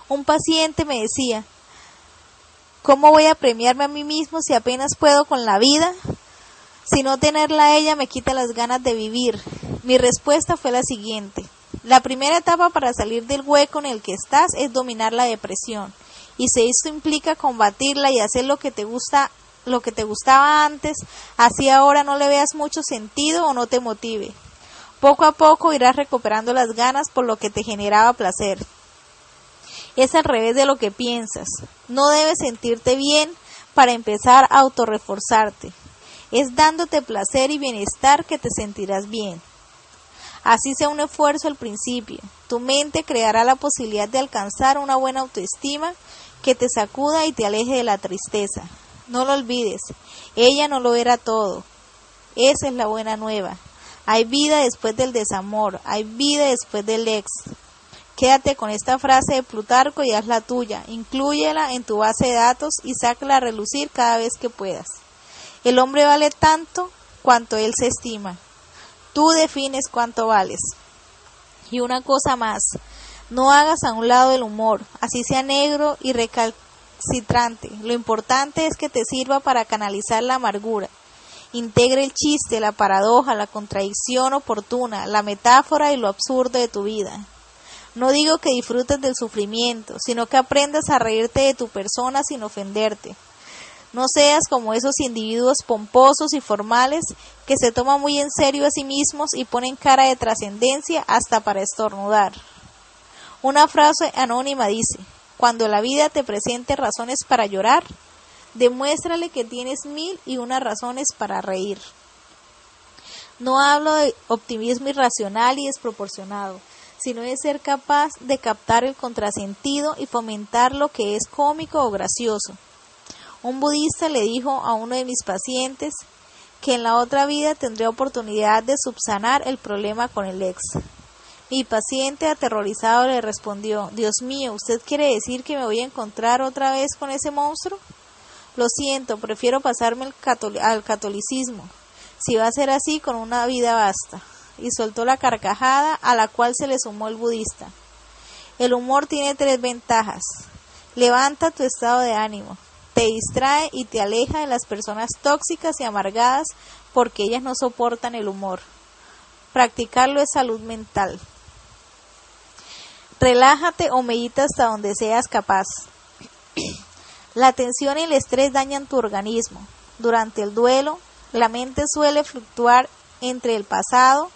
Un paciente me decía, ¿cómo voy a premiarme a mí mismo si apenas puedo con la vida? Si no tenerla a ella me quita las ganas de vivir. Mi respuesta fue la siguiente. La primera etapa para salir del hueco en el que estás es dominar la depresión y si esto implica combatirla y hacer lo que te gusta lo que te gustaba antes, así ahora no le veas mucho sentido o no te motive. Poco a poco irás recuperando las ganas por lo que te generaba placer. Es al revés de lo que piensas. No debes sentirte bien para empezar a autorreforzarte. Es dándote placer y bienestar que te sentirás bien. Así sea un esfuerzo al principio. Tu mente creará la posibilidad de alcanzar una buena autoestima que te sacuda y te aleje de la tristeza. No lo olvides, ella no lo era todo. Esa es la buena nueva. Hay vida después del desamor, hay vida después del ex. Quédate con esta frase de Plutarco y haz la tuya. Inclúyela en tu base de datos y sácala a relucir cada vez que puedas. El hombre vale tanto cuanto él se estima. Tú defines cuánto vales. Y una cosa más, no hagas a un lado el humor, así sea negro y recalcitrante. Lo importante es que te sirva para canalizar la amargura. Integre el chiste, la paradoja, la contradicción oportuna, la metáfora y lo absurdo de tu vida. No digo que disfrutes del sufrimiento, sino que aprendas a reírte de tu persona sin ofenderte. No seas como esos individuos pomposos y formales que se toman muy en serio a sí mismos y ponen cara de trascendencia hasta para estornudar. Una frase anónima dice, cuando la vida te presente razones para llorar, demuéstrale que tienes mil y unas razones para reír. No hablo de optimismo irracional y desproporcionado, sino de ser capaz de captar el contrasentido y fomentar lo que es cómico o gracioso. Un budista le dijo a uno de mis pacientes que en la otra vida tendría oportunidad de subsanar el problema con el ex. Mi paciente aterrorizado le respondió Dios mío, ¿usted quiere decir que me voy a encontrar otra vez con ese monstruo? Lo siento, prefiero pasarme al catolicismo. Si va a ser así, con una vida basta. Y soltó la carcajada a la cual se le sumó el budista. El humor tiene tres ventajas. Levanta tu estado de ánimo, te distrae y te aleja de las personas tóxicas y amargadas porque ellas no soportan el humor. Practicarlo es salud mental. Relájate o medita hasta donde seas capaz. La tensión y el estrés dañan tu organismo. Durante el duelo, la mente suele fluctuar entre el pasado,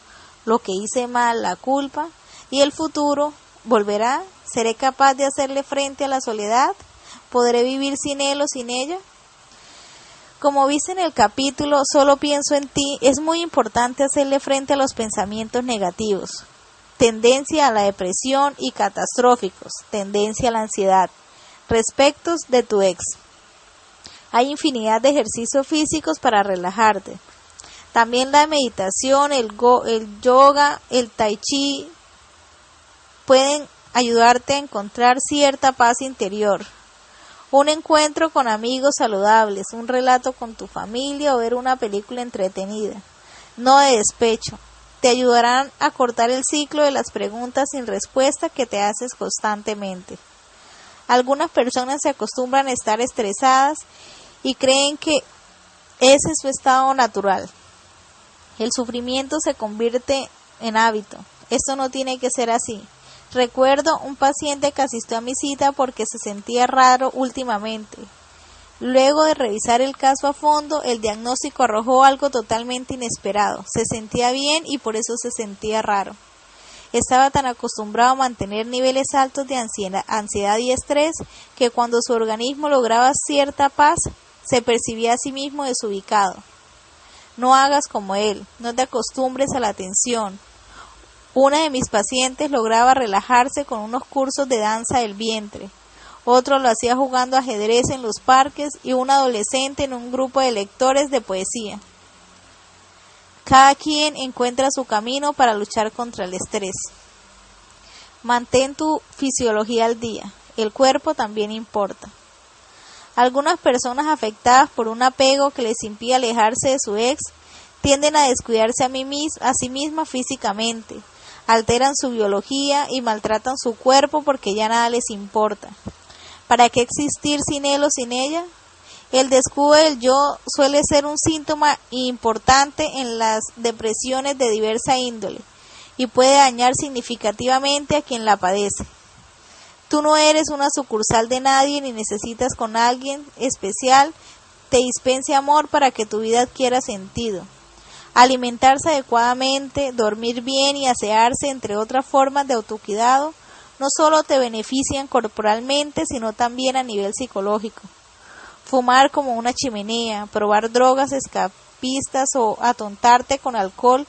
lo que hice mal, la culpa, y el futuro. ¿Volverá? ¿Seré capaz de hacerle frente a la soledad? ¿Podré vivir sin él o sin ella? Como viste en el capítulo, solo pienso en ti, es muy importante hacerle frente a los pensamientos negativos, tendencia a la depresión y catastróficos, tendencia a la ansiedad, respectos de tu ex. Hay infinidad de ejercicios físicos para relajarte. También la meditación, el, el yoga, el tai chi pueden ayudarte a encontrar cierta paz interior. Un encuentro con amigos saludables, un relato con tu familia o ver una película entretenida. No de despecho. Te ayudarán a cortar el ciclo de las preguntas sin respuesta que te haces constantemente. Algunas personas se acostumbran a estar estresadas y creen que ese es su estado natural. El sufrimiento se convierte en hábito. Esto no tiene que ser así. Recuerdo un paciente que asistió a mi cita porque se sentía raro últimamente. Luego de revisar el caso a fondo, el diagnóstico arrojó algo totalmente inesperado. Se sentía bien y por eso se sentía raro. Estaba tan acostumbrado a mantener niveles altos de ansiedad y estrés que cuando su organismo lograba cierta paz, se percibía a sí mismo desubicado. No hagas como él, no te acostumbres a la tensión, una de mis pacientes lograba relajarse con unos cursos de danza del vientre. Otro lo hacía jugando ajedrez en los parques y un adolescente en un grupo de lectores de poesía. Cada quien encuentra su camino para luchar contra el estrés. Mantén tu fisiología al día. El cuerpo también importa. Algunas personas afectadas por un apego que les impide alejarse de su ex tienden a descuidarse a, a sí mismas físicamente, alteran su biología y maltratan su cuerpo porque ya nada les importa. ¿Para qué existir sin él o sin ella? El descuido del yo suele ser un síntoma importante en las depresiones de diversa índole y puede dañar significativamente a quien la padece. Tú no eres una sucursal de nadie ni necesitas con alguien especial te dispense amor para que tu vida adquiera sentido. Alimentarse adecuadamente, dormir bien y asearse, entre otras formas de autocuidado, no solo te benefician corporalmente, sino también a nivel psicológico. Fumar como una chimenea, probar drogas escapistas o atontarte con alcohol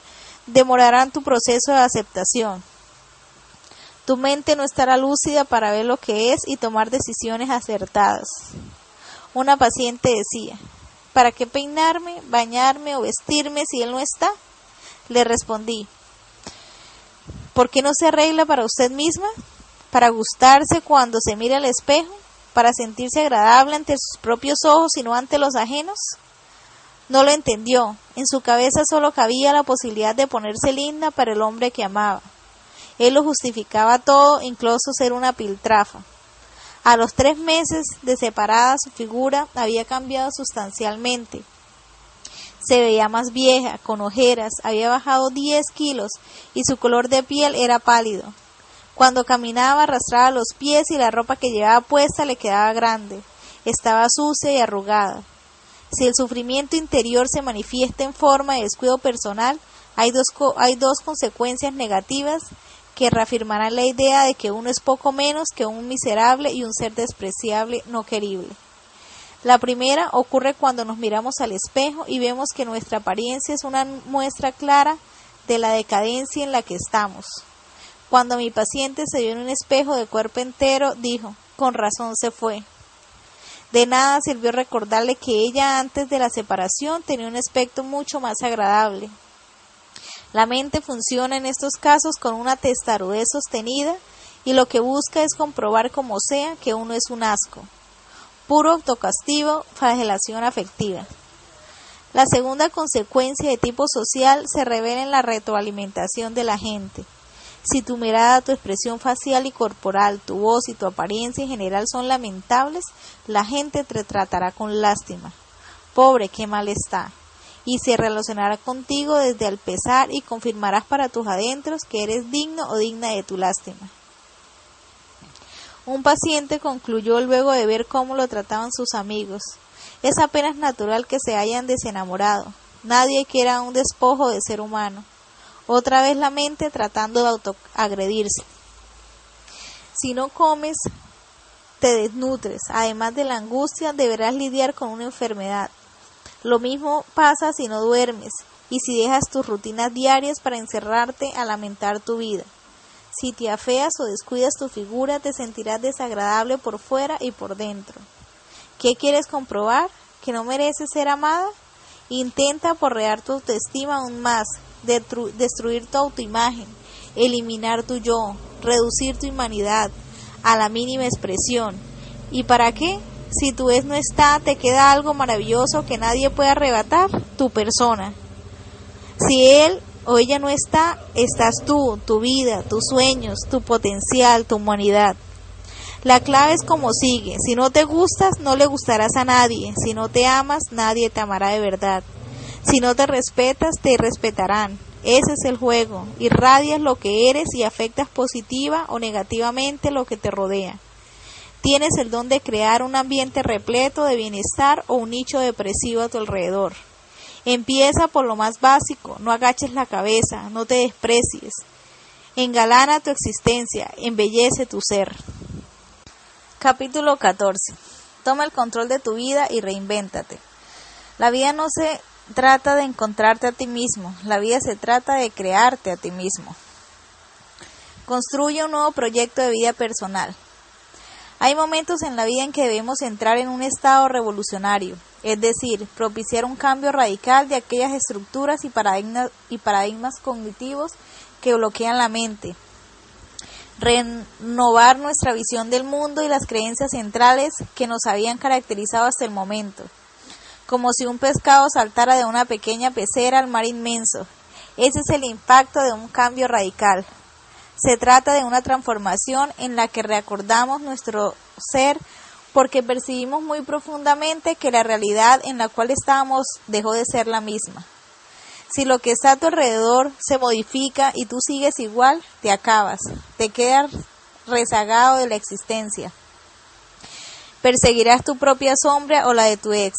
demorarán tu proceso de aceptación. Tu mente no estará lúcida para ver lo que es y tomar decisiones acertadas. Una paciente decía, ¿Para qué peinarme, bañarme o vestirme si él no está? Le respondí, ¿por qué no se arregla para usted misma? ¿Para gustarse cuando se mira al espejo? ¿Para sentirse agradable ante sus propios ojos y no ante los ajenos? No lo entendió. En su cabeza solo cabía la posibilidad de ponerse linda para el hombre que amaba. Él lo justificaba todo, incluso ser una piltrafa. A los tres meses de separada su figura había cambiado sustancialmente. Se veía más vieja, con ojeras, había bajado 10 kilos y su color de piel era pálido. Cuando caminaba arrastraba los pies y la ropa que llevaba puesta le quedaba grande. Estaba sucia y arrugada. Si el sufrimiento interior se manifiesta en forma de descuido personal, hay dos, hay dos consecuencias negativas que reafirmarán la idea de que uno es poco menos que un miserable y un ser despreciable no querible. La primera ocurre cuando nos miramos al espejo y vemos que nuestra apariencia es una muestra clara de la decadencia en la que estamos. Cuando mi paciente se vio en un espejo de cuerpo entero, dijo, con razón se fue. De nada sirvió recordarle que ella antes de la separación tenía un aspecto mucho más agradable. La mente funciona en estos casos con una testarudez sostenida y lo que busca es comprobar como sea que uno es un asco. Puro autocastigo, flagelación afectiva. La segunda consecuencia de tipo social se revela en la retroalimentación de la gente. Si tu mirada, tu expresión facial y corporal, tu voz y tu apariencia en general son lamentables, la gente te tratará con lástima. Pobre, qué mal está. Y se relacionará contigo desde el pesar y confirmarás para tus adentros que eres digno o digna de tu lástima. Un paciente concluyó luego de ver cómo lo trataban sus amigos. Es apenas natural que se hayan desenamorado. Nadie quiera un despojo de ser humano. Otra vez la mente tratando de autoagredirse. Si no comes, te desnutres. Además de la angustia, deberás lidiar con una enfermedad. Lo mismo pasa si no duermes y si dejas tus rutinas diarias para encerrarte a lamentar tu vida. Si te afeas o descuidas tu figura, te sentirás desagradable por fuera y por dentro. ¿Qué quieres comprobar? ¿Que no mereces ser amada? Intenta porrear tu autoestima aún más, destruir tu autoimagen, eliminar tu yo, reducir tu humanidad a la mínima expresión. ¿Y para qué? Si tu es no está, te queda algo maravilloso que nadie puede arrebatar, tu persona. Si él o ella no está, estás tú, tu vida, tus sueños, tu potencial, tu humanidad. La clave es como sigue, si no te gustas, no le gustarás a nadie, si no te amas, nadie te amará de verdad. Si no te respetas, te respetarán. Ese es el juego. Irradias lo que eres y afectas positiva o negativamente lo que te rodea. Tienes el don de crear un ambiente repleto de bienestar o un nicho depresivo a tu alrededor. Empieza por lo más básico, no agaches la cabeza, no te desprecies. Engalana tu existencia, embellece tu ser. Capítulo 14. Toma el control de tu vida y reinvéntate. La vida no se trata de encontrarte a ti mismo, la vida se trata de crearte a ti mismo. Construye un nuevo proyecto de vida personal. Hay momentos en la vida en que debemos entrar en un estado revolucionario, es decir, propiciar un cambio radical de aquellas estructuras y paradigmas, y paradigmas cognitivos que bloquean la mente, renovar nuestra visión del mundo y las creencias centrales que nos habían caracterizado hasta el momento como si un pescado saltara de una pequeña pecera al mar inmenso. Ese es el impacto de un cambio radical. Se trata de una transformación en la que reacordamos nuestro ser porque percibimos muy profundamente que la realidad en la cual estábamos dejó de ser la misma. Si lo que está a tu alrededor se modifica y tú sigues igual, te acabas, te quedas rezagado de la existencia. Perseguirás tu propia sombra o la de tu ex.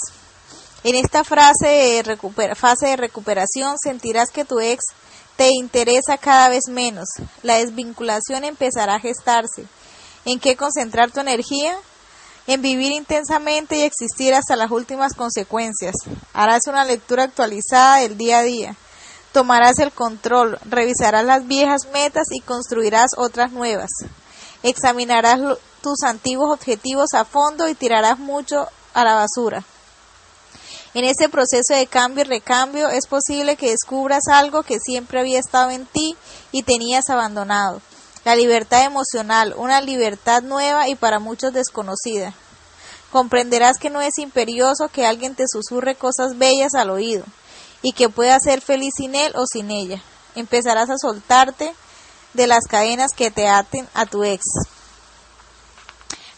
En esta fase de recuperación sentirás que tu ex te interesa cada vez menos. La desvinculación empezará a gestarse. ¿En qué concentrar tu energía? En vivir intensamente y existir hasta las últimas consecuencias. Harás una lectura actualizada del día a día. Tomarás el control, revisarás las viejas metas y construirás otras nuevas. Examinarás tus antiguos objetivos a fondo y tirarás mucho a la basura. En ese proceso de cambio y recambio es posible que descubras algo que siempre había estado en ti y tenías abandonado. La libertad emocional, una libertad nueva y para muchos desconocida. Comprenderás que no es imperioso que alguien te susurre cosas bellas al oído y que puedas ser feliz sin él o sin ella. Empezarás a soltarte de las cadenas que te aten a tu ex.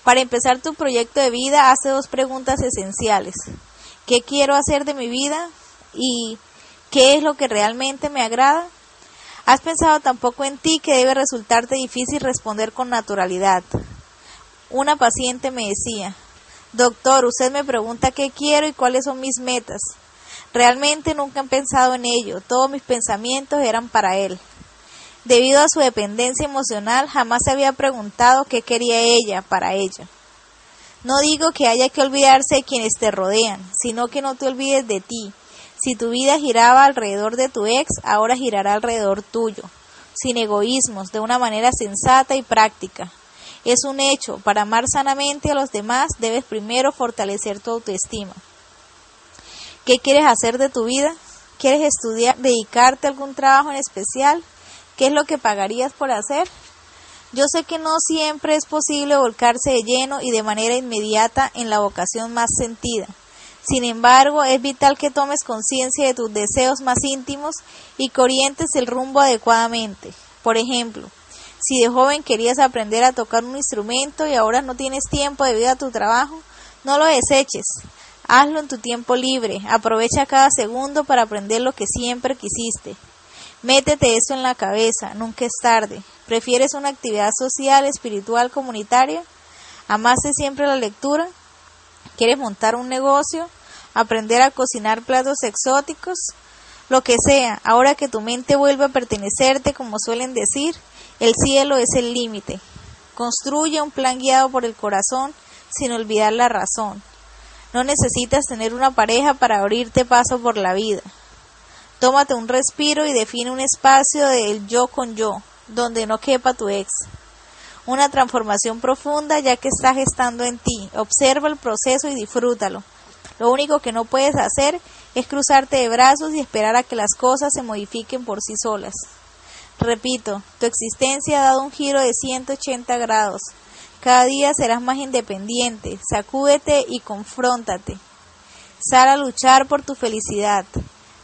Para empezar tu proyecto de vida, hace dos preguntas esenciales qué quiero hacer de mi vida y qué es lo que realmente me agrada. Has pensado tampoco en ti que debe resultarte difícil responder con naturalidad. Una paciente me decía, Doctor, usted me pregunta qué quiero y cuáles son mis metas. Realmente nunca he pensado en ello, todos mis pensamientos eran para él. Debido a su dependencia emocional, jamás se había preguntado qué quería ella para ella. No digo que haya que olvidarse de quienes te rodean, sino que no te olvides de ti. Si tu vida giraba alrededor de tu ex, ahora girará alrededor tuyo, sin egoísmos, de una manera sensata y práctica. Es un hecho, para amar sanamente a los demás debes primero fortalecer tu autoestima. ¿Qué quieres hacer de tu vida? ¿Quieres estudiar, dedicarte a algún trabajo en especial? ¿Qué es lo que pagarías por hacer? Yo sé que no siempre es posible volcarse de lleno y de manera inmediata en la vocación más sentida. Sin embargo, es vital que tomes conciencia de tus deseos más íntimos y que orientes el rumbo adecuadamente. Por ejemplo, si de joven querías aprender a tocar un instrumento y ahora no tienes tiempo debido a tu trabajo, no lo deseches. Hazlo en tu tiempo libre. Aprovecha cada segundo para aprender lo que siempre quisiste. Métete eso en la cabeza, nunca es tarde. ¿Prefieres una actividad social, espiritual, comunitaria? ¿Amaste siempre la lectura? ¿Quieres montar un negocio? ¿Aprender a cocinar platos exóticos? Lo que sea, ahora que tu mente vuelve a pertenecerte, como suelen decir, el cielo es el límite. Construye un plan guiado por el corazón sin olvidar la razón. No necesitas tener una pareja para abrirte paso por la vida. Tómate un respiro y define un espacio del yo con yo, donde no quepa tu ex. Una transformación profunda ya que está gestando en ti. Observa el proceso y disfrútalo. Lo único que no puedes hacer es cruzarte de brazos y esperar a que las cosas se modifiquen por sí solas. Repito, tu existencia ha dado un giro de 180 grados. Cada día serás más independiente. Sacúdete y confróntate. Sal a luchar por tu felicidad.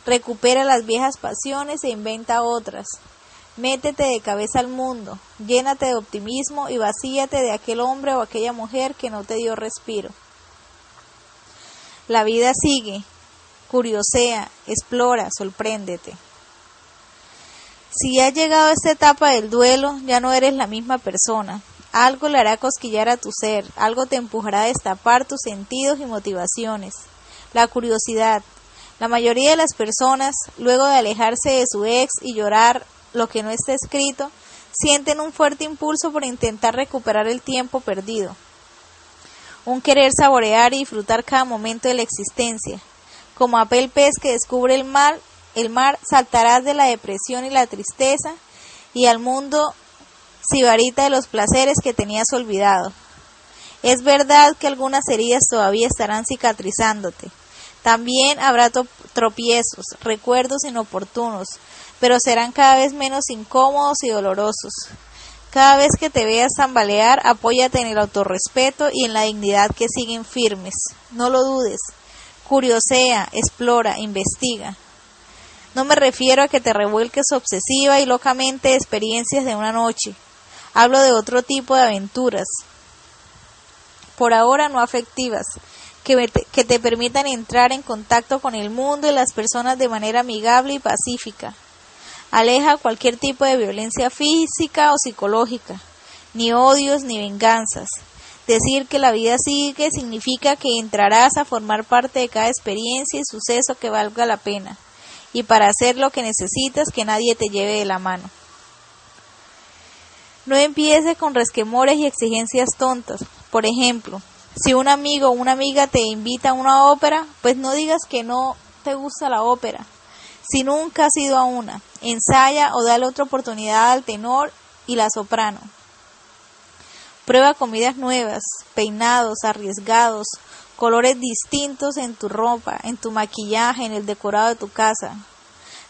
Recupera las viejas pasiones e inventa otras. Métete de cabeza al mundo, llénate de optimismo y vacíate de aquel hombre o aquella mujer que no te dio respiro. La vida sigue, curiosea, explora, sorpréndete. Si has llegado a esta etapa del duelo, ya no eres la misma persona. Algo le hará cosquillar a tu ser, algo te empujará a destapar tus sentidos y motivaciones. La curiosidad, la mayoría de las personas, luego de alejarse de su ex y llorar lo que no está escrito, sienten un fuerte impulso por intentar recuperar el tiempo perdido. Un querer saborear y disfrutar cada momento de la existencia. Como aquel pez que descubre el mar, el mar saltarás de la depresión y la tristeza y al mundo sibarita de los placeres que tenías olvidado. Es verdad que algunas heridas todavía estarán cicatrizándote, también habrá tropiezos, recuerdos inoportunos, pero serán cada vez menos incómodos y dolorosos. Cada vez que te veas tambalear, apóyate en el autorrespeto y en la dignidad que siguen firmes. No lo dudes. Curiosea, explora, investiga. No me refiero a que te revuelques obsesiva y locamente de experiencias de una noche. Hablo de otro tipo de aventuras. Por ahora no afectivas, que, te permitan entrar en contacto con el mundo y las personas de manera amigable y pacífica. Aleja cualquier tipo de violencia física o psicológica, ni odios ni venganzas. Decir que la vida sigue significa que entrarás a formar parte de cada experiencia y suceso que valga la pena, y para hacer lo que necesitas que nadie te lleve de la mano. No empieces con resquemores y exigencias tontas. Por ejemplo, si un amigo o una amiga te invita a una ópera, pues no digas que no te gusta la ópera. Si nunca has ido a una, ensaya o dale otra oportunidad al tenor y la soprano. Prueba comidas nuevas, peinados arriesgados, colores distintos en tu ropa, en tu maquillaje, en el decorado de tu casa.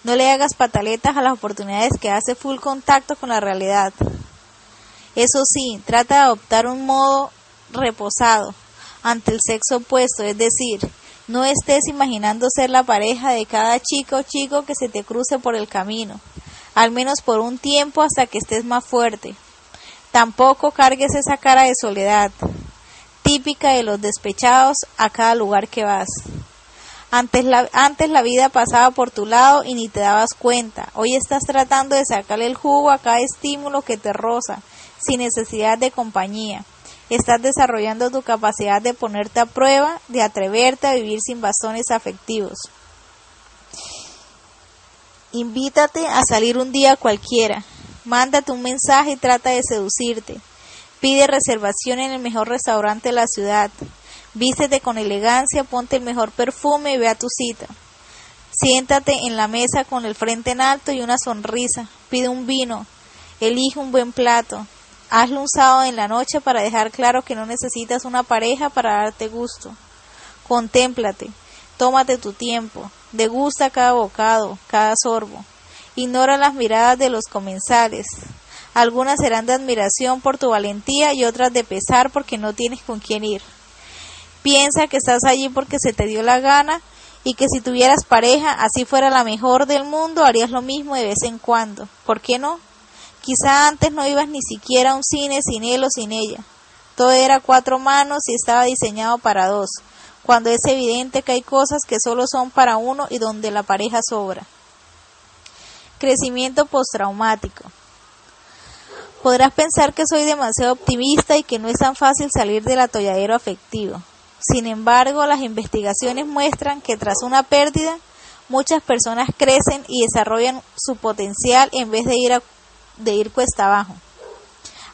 No le hagas pataletas a las oportunidades que hace full contacto con la realidad. Eso sí, trata de adoptar un modo reposado ante el sexo opuesto, es decir, no estés imaginando ser la pareja de cada chico o chico que se te cruce por el camino, al menos por un tiempo hasta que estés más fuerte. Tampoco cargues esa cara de soledad, típica de los despechados a cada lugar que vas. Antes la, antes la vida pasaba por tu lado y ni te dabas cuenta. Hoy estás tratando de sacarle el jugo a cada estímulo que te roza, sin necesidad de compañía. Estás desarrollando tu capacidad de ponerte a prueba, de atreverte a vivir sin bastones afectivos. Invítate a salir un día cualquiera. Mándate un mensaje y trata de seducirte. Pide reservación en el mejor restaurante de la ciudad. Vístete con elegancia, ponte el mejor perfume y ve a tu cita. Siéntate en la mesa con el frente en alto y una sonrisa. Pide un vino. Elige un buen plato. Hazlo un sábado en la noche para dejar claro que no necesitas una pareja para darte gusto. Contémplate. Tómate tu tiempo. Degusta cada bocado, cada sorbo. Ignora las miradas de los comensales. Algunas serán de admiración por tu valentía y otras de pesar porque no tienes con quién ir. Piensa que estás allí porque se te dio la gana y que si tuvieras pareja, así fuera la mejor del mundo, harías lo mismo de vez en cuando. ¿Por qué no? Quizá antes no ibas ni siquiera a un cine sin él o sin ella. Todo era cuatro manos y estaba diseñado para dos, cuando es evidente que hay cosas que solo son para uno y donde la pareja sobra. Crecimiento postraumático. Podrás pensar que soy demasiado optimista y que no es tan fácil salir del atolladero afectivo. Sin embargo, las investigaciones muestran que tras una pérdida, muchas personas crecen y desarrollan su potencial en vez de ir, de ir cuesta abajo.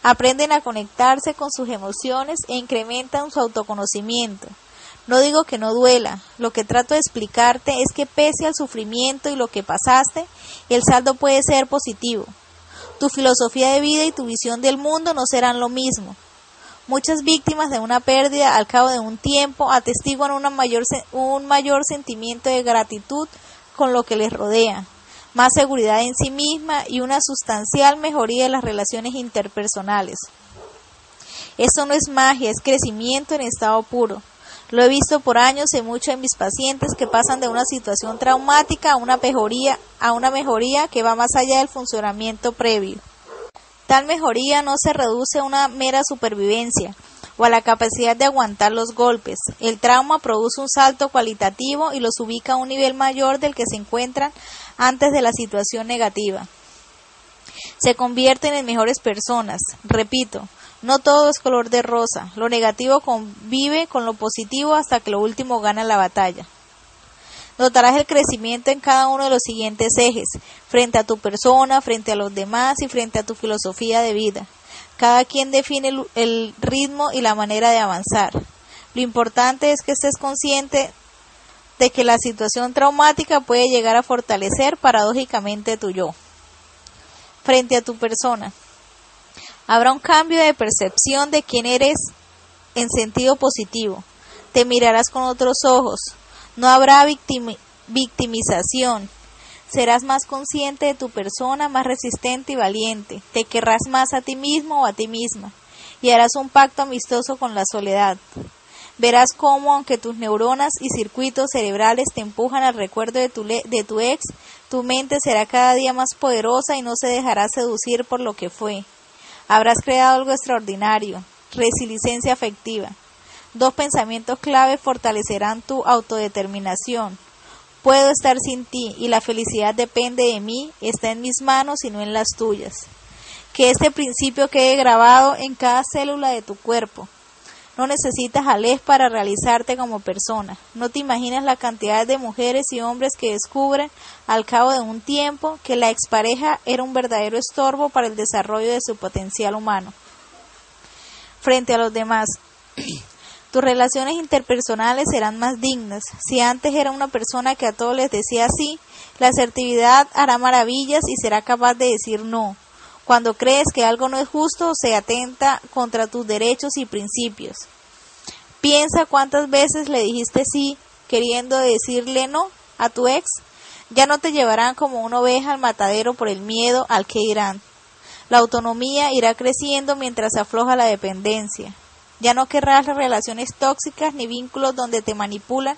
Aprenden a conectarse con sus emociones e incrementan su autoconocimiento. No digo que no duela, lo que trato de explicarte es que pese al sufrimiento y lo que pasaste, el saldo puede ser positivo. Tu filosofía de vida y tu visión del mundo no serán lo mismo. Muchas víctimas de una pérdida al cabo de un tiempo atestiguan mayor, un mayor sentimiento de gratitud con lo que les rodea, más seguridad en sí misma y una sustancial mejoría de las relaciones interpersonales. Esto no es magia, es crecimiento en estado puro. Lo he visto por años en muchos de mis pacientes que pasan de una situación traumática a una mejoría, a una mejoría que va más allá del funcionamiento previo. Tal mejoría no se reduce a una mera supervivencia o a la capacidad de aguantar los golpes. El trauma produce un salto cualitativo y los ubica a un nivel mayor del que se encuentran antes de la situación negativa. Se convierten en mejores personas. Repito, no todo es color de rosa. Lo negativo convive con lo positivo hasta que lo último gana la batalla. Notarás el crecimiento en cada uno de los siguientes ejes, frente a tu persona, frente a los demás y frente a tu filosofía de vida. Cada quien define el, ritmo y la manera de avanzar. Lo importante es que estés consciente de que la situación traumática puede llegar a fortalecer paradójicamente tu yo. Frente a tu persona. Habrá un cambio de percepción de quién eres en sentido positivo. Te mirarás con otros ojos, no habrá victimización. Serás más consciente de tu persona, más resistente y valiente. Te querrás más a ti mismo o a ti misma. Y harás un pacto amistoso con la soledad. Verás cómo, aunque tus neuronas y circuitos cerebrales te empujan al recuerdo de tu, de tu ex, tu mente será cada día más poderosa y no se dejará seducir por lo que fue. Habrás creado algo extraordinario, resiliencia afectiva. Dos pensamientos clave fortalecerán tu autodeterminación. Puedo estar sin ti y la felicidad depende de mí, está en mis manos y no en las tuyas. Que este principio quede grabado en cada célula de tu cuerpo. No necesitas alez para realizarte como persona. No te imaginas la cantidad de mujeres y hombres que descubren al cabo de un tiempo que la expareja era un verdadero estorbo para el desarrollo de su potencial humano. Frente a los demás, tus relaciones interpersonales serán más dignas. Si antes era una persona que a todos les decía sí, la asertividad hará maravillas y será capaz de decir no. Cuando crees que algo no es justo, se atenta contra tus derechos y principios. Piensa cuántas veces le dijiste sí queriendo decirle no a tu ex. Ya no te llevarán como una oveja al matadero por el miedo al que irán. La autonomía irá creciendo mientras afloja la dependencia. Ya no querrás relaciones tóxicas ni vínculos donde te manipulan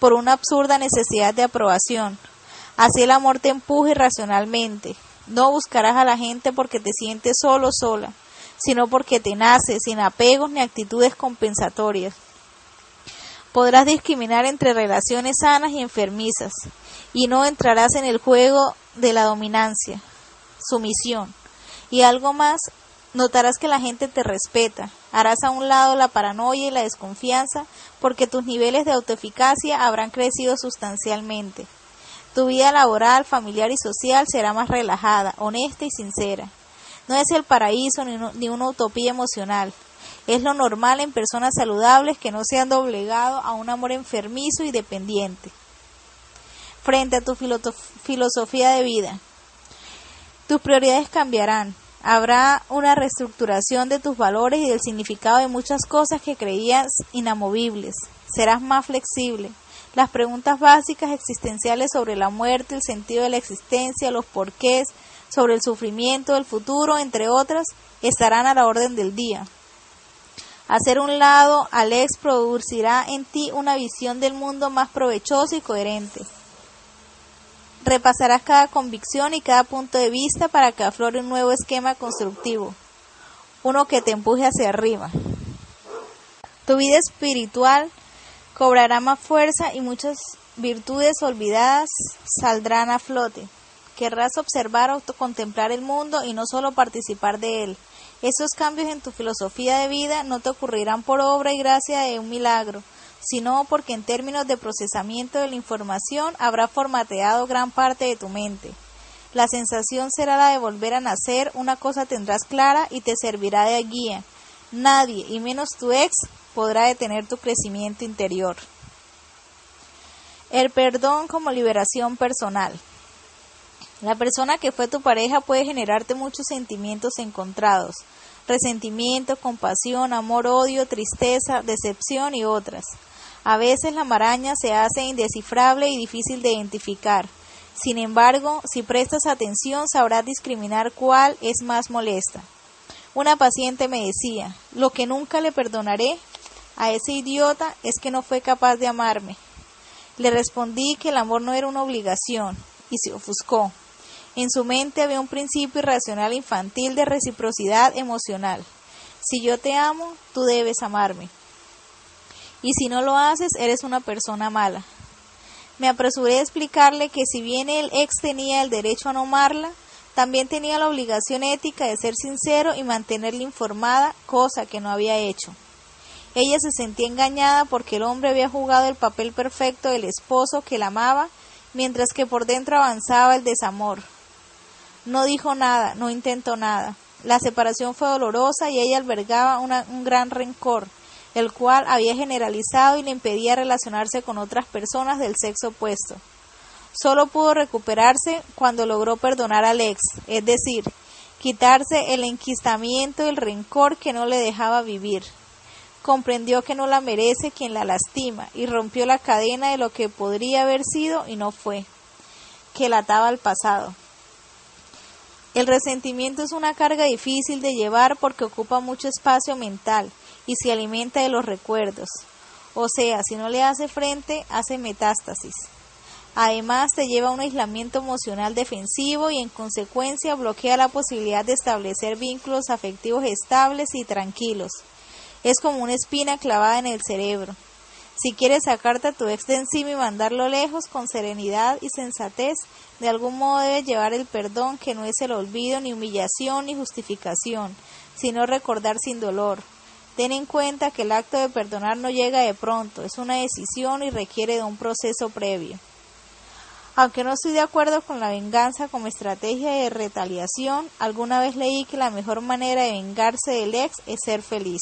por una absurda necesidad de aprobación. Así el amor te empuje irracionalmente. No buscarás a la gente porque te sientes solo sola, sino porque te nace, sin apegos ni actitudes compensatorias. Podrás discriminar entre relaciones sanas y enfermizas, y no entrarás en el juego de la dominancia, sumisión. Y algo más, notarás que la gente te respeta, harás a un lado la paranoia y la desconfianza, porque tus niveles de autoeficacia habrán crecido sustancialmente. Tu vida laboral, familiar y social será más relajada, honesta y sincera. No es el paraíso ni, una utopía emocional, es lo normal en personas saludables que no se han doblegado a un amor enfermizo y dependiente. Frente a tu filosofía de vida, tus prioridades cambiarán. Habrá una reestructuración de tus valores y del significado de muchas cosas que creías inamovibles. Serás más flexible. Las preguntas básicas existenciales sobre la muerte, el sentido de la existencia, los porqués, sobre el sufrimiento, el futuro, entre otras, estarán a la orden del día. Hacer un lado Alex producirá en ti una visión del mundo más provechosa y coherente. Repasarás cada convicción y cada punto de vista para que aflore un nuevo esquema constructivo, uno que te empuje hacia arriba. Tu vida espiritual cobrará más fuerza y muchas virtudes olvidadas saldrán a flote. Querrás observar o contemplar el mundo y no solo participar de él. Esos cambios en tu filosofía de vida no te ocurrirán por obra y gracia de un milagro, sino porque en términos de procesamiento de la información habrá formateado gran parte de tu mente. La sensación será la de volver a nacer, una cosa tendrás clara y te servirá de guía. Nadie, y menos tu ex, podrá detener tu crecimiento interior. El perdón como liberación personal. La persona que fue tu pareja puede generarte muchos sentimientos encontrados, resentimiento, compasión, amor, odio, tristeza, decepción y otras. A veces la maraña se hace indescifrable y difícil de identificar. Sin embargo, si prestas atención sabrás discriminar cuál es más molesta. Una paciente me decía, lo que nunca le perdonaré a ese idiota es que no fue capaz de amarme. Le respondí que el amor no era una obligación, y se ofuscó. En su mente había un principio irracional infantil de reciprocidad emocional. Si yo te amo, tú debes amarme. Y si no lo haces, eres una persona mala. Me apresuré a explicarle que si bien el ex tenía el derecho a no amarla, también tenía la obligación ética de ser sincero y mantenerla informada, cosa que no había hecho. Ella se sentía engañada porque el hombre había jugado el papel perfecto del esposo que la amaba, mientras que por dentro avanzaba el desamor. No dijo nada, no intentó nada. La separación fue dolorosa y ella albergaba un gran rencor, el cual había generalizado y le impedía relacionarse con otras personas del sexo opuesto. Solo pudo recuperarse cuando logró perdonar al ex, es decir, quitarse el enquistamiento y el rencor que no le dejaba vivir. Comprendió que no la merece quien la lastima y rompió la cadena de lo que podría haber sido y no fue, que la ataba al pasado. El resentimiento es una carga difícil de llevar porque ocupa mucho espacio mental y se alimenta de los recuerdos. O sea, si no le hace frente, hace metástasis. Además, te lleva a un aislamiento emocional defensivo y en consecuencia bloquea la posibilidad de establecer vínculos afectivos estables y tranquilos. Es como una espina clavada en el cerebro. Si quieres sacarte a tu ex de encima y mandarlo lejos con serenidad y sensatez, de algún modo debes llevar el perdón, que no es el olvido, ni humillación, ni justificación, sino recordar sin dolor. Ten en cuenta que el acto de perdonar no llega de pronto, es una decisión y requiere de un proceso previo. Aunque no estoy de acuerdo con la venganza como estrategia de retaliación, alguna vez leí que la mejor manera de vengarse del ex es ser feliz.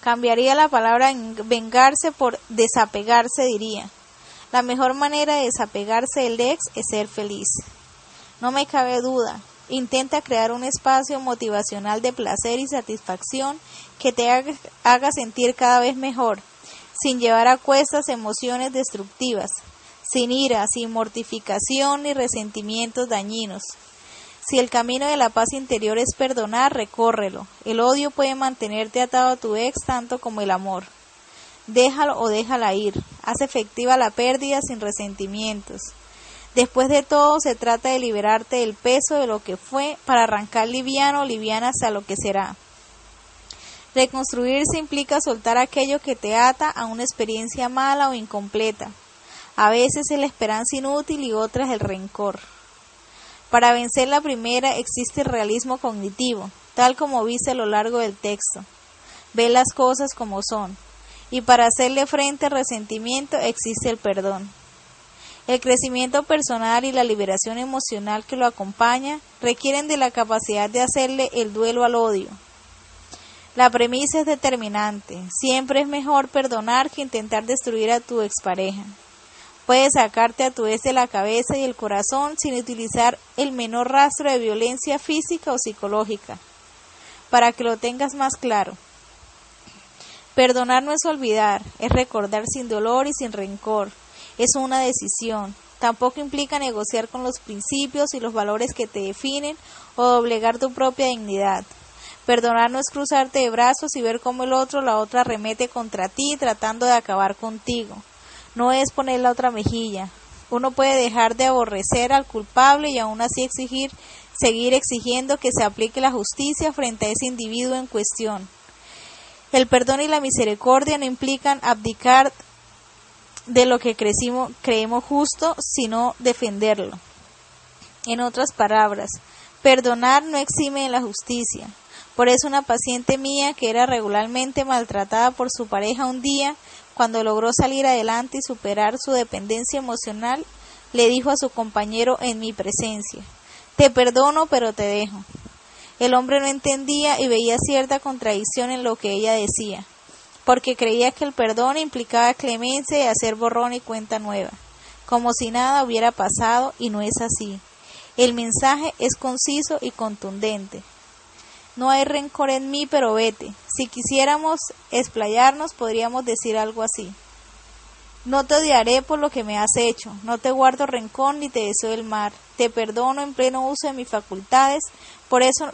Cambiaría la palabra vengarse por desapegarse, diría. La mejor manera de desapegarse del ex es ser feliz. No me cabe duda. Intenta crear un espacio motivacional de placer y satisfacción que te haga, sentir cada vez mejor, sin llevar a cuestas emociones destructivas, sin ira, sin mortificación ni resentimientos dañinos. Si el camino de la paz interior es perdonar, recórrelo. El odio puede mantenerte atado a tu ex tanto como el amor. Déjalo o déjala ir. Haz efectiva la pérdida sin resentimientos. Después de todo, se trata de liberarte del peso de lo que fue para arrancar liviano o liviana hasta lo que será. Reconstruirse implica soltar aquello que te ata a una experiencia mala o incompleta. A veces es la esperanza inútil y otras el rencor. Para vencer la primera existe el realismo cognitivo, tal como viste a lo largo del texto. Ve las cosas como son. Y para hacerle frente al resentimiento existe el perdón. El crecimiento personal y la liberación emocional que lo acompaña requieren de la capacidad de hacerle el duelo al odio. La premisa es determinante. Siempre es mejor perdonar que intentar destruir a tu expareja. Puedes sacarte a tu vez de la cabeza y el corazón sin utilizar el menor rastro de violencia física o psicológica. Para que lo tengas más claro. Perdonar no es olvidar, es recordar sin dolor y sin rencor, es una decisión. Tampoco implica negociar con los principios y los valores que te definen o doblegar tu propia dignidad. Perdonar no es cruzarte de brazos y ver cómo el otro la otra remete contra ti tratando de acabar contigo. No es poner la otra mejilla. Uno puede dejar de aborrecer al culpable y aún así exigir, seguir exigiendo que se aplique la justicia frente a ese individuo en cuestión. El perdón y la misericordia no implican abdicar de lo que crecimos, creemos justo, sino defenderlo. En otras palabras, perdonar no exime de la justicia. Por eso una paciente mía que era regularmente maltratada por su pareja un día, cuando logró salir adelante y superar su dependencia emocional, le dijo a su compañero en mi presencia, te perdono pero te dejo. El hombre no entendía y veía cierta contradicción en lo que ella decía porque creía que el perdón implicaba clemencia y hacer borrón y cuenta nueva, como si nada hubiera pasado y no es así. El mensaje es conciso y contundente. No hay rencor en mí, pero vete. Si quisiéramos explayarnos, podríamos decir algo así. No te odiaré por lo que me has hecho, no te guardo rencor ni te deseo el mal, te perdono en pleno uso de mis facultades, por eso,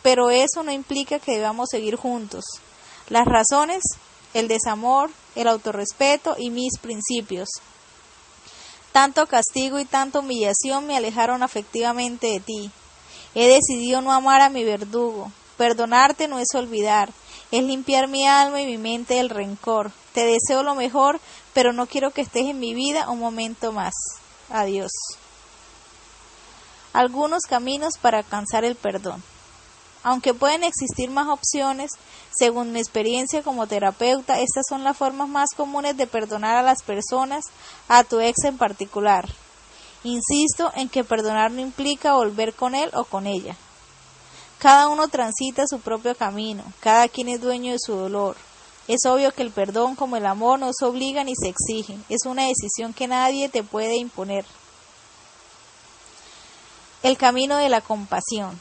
pero eso no implica que debamos seguir juntos. Las razones el desamor, el autorrespeto y mis principios. Tanto castigo y tanta humillación me alejaron afectivamente de ti. He decidido no amar a mi verdugo. Perdonarte no es olvidar, es limpiar mi alma y mi mente del rencor. Te deseo lo mejor, pero no quiero que estés en mi vida un momento más. Adiós. Algunos caminos para alcanzar el perdón. Aunque pueden existir más opciones, según mi experiencia como terapeuta, estas son las formas más comunes de perdonar a las personas, a tu ex en particular. Insisto en que perdonar no implica volver con él o con ella. Cada uno transita su propio camino, cada quien es dueño de su dolor. Es obvio que el perdón como el amor no se obliga ni se exige, es una decisión que nadie te puede imponer. El camino de la compasión.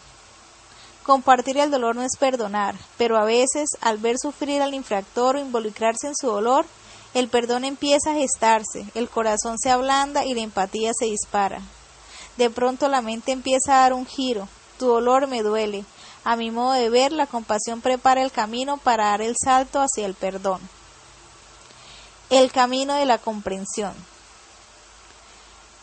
Compartir el dolor no es perdonar, pero a veces, al ver sufrir al infractor o involucrarse en su dolor, el perdón empieza a gestarse, el corazón se ablanda y la empatía se dispara. De pronto la mente empieza a dar un giro. Tu dolor me duele. A mi modo de ver, la compasión prepara el camino para dar el salto hacia el perdón. El camino de la comprensión.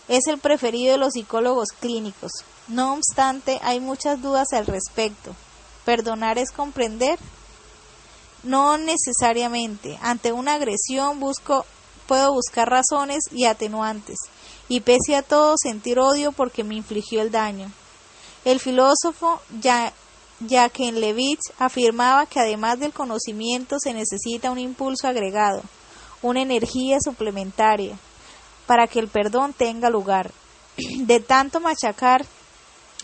Es el preferido de los psicólogos clínicos, no obstante, hay muchas dudas al respecto. ¿Perdonar es comprender? No necesariamente. Ante una agresión busco, puedo buscar razones y atenuantes, y pese a todo sentir odio porque me infligió el daño. El filósofo Jacques Levitz afirmaba que además del conocimiento se necesita un impulso agregado, una energía suplementaria, para que el perdón tenga lugar. De tanto machacar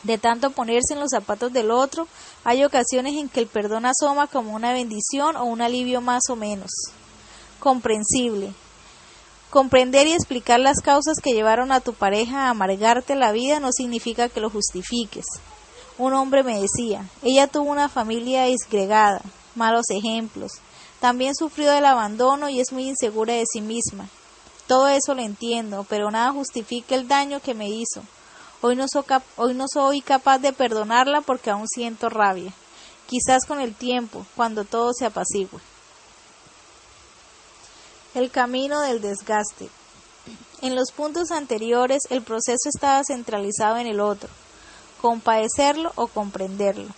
de tanto ponerse en los zapatos del otro, hay ocasiones en que el perdón asoma como una bendición o un alivio más o menos. Comprensible. Comprender y explicar las causas que llevaron a tu pareja a amargarte la vida no significa que lo justifiques. Un hombre me decía, ella tuvo una familia disgregada, malos ejemplos, también sufrió del abandono y es muy insegura de sí misma. Todo eso lo entiendo, pero nada justifica el daño que me hizo. Hoy no, soy capaz de perdonarla porque aún siento rabia. Quizás con el tiempo, cuando todo se apacigüe. El camino del desgaste. En los puntos anteriores el proceso estaba centralizado en el otro, compadecerlo o comprenderlo.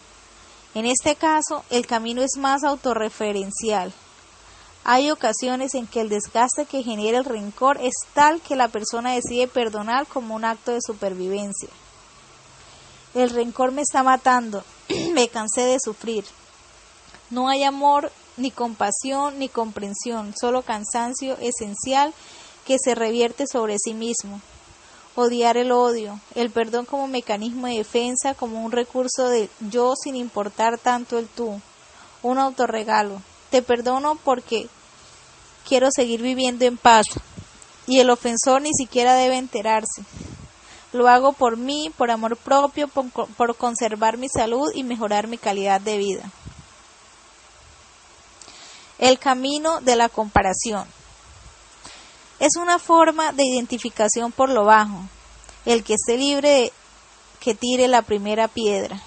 En este caso, el camino es más autorreferencial. Hay ocasiones en que el desgaste que genera el rencor es tal que la persona decide perdonar como un acto de supervivencia. El rencor me está matando, me cansé de sufrir. No hay amor, ni compasión, ni comprensión, solo cansancio esencial que se revierte sobre sí mismo. Odiar el odio, el perdón como mecanismo de defensa, como un recurso de yo sin importar tanto el tú, un autorregalo. Te perdono porque quiero seguir viviendo en paz y el ofensor ni siquiera debe enterarse. Lo hago por mí, por amor propio, por conservar mi salud y mejorar mi calidad de vida. El camino de la comparación. Es una forma de identificación por lo bajo. El que esté libre de que tire la primera piedra,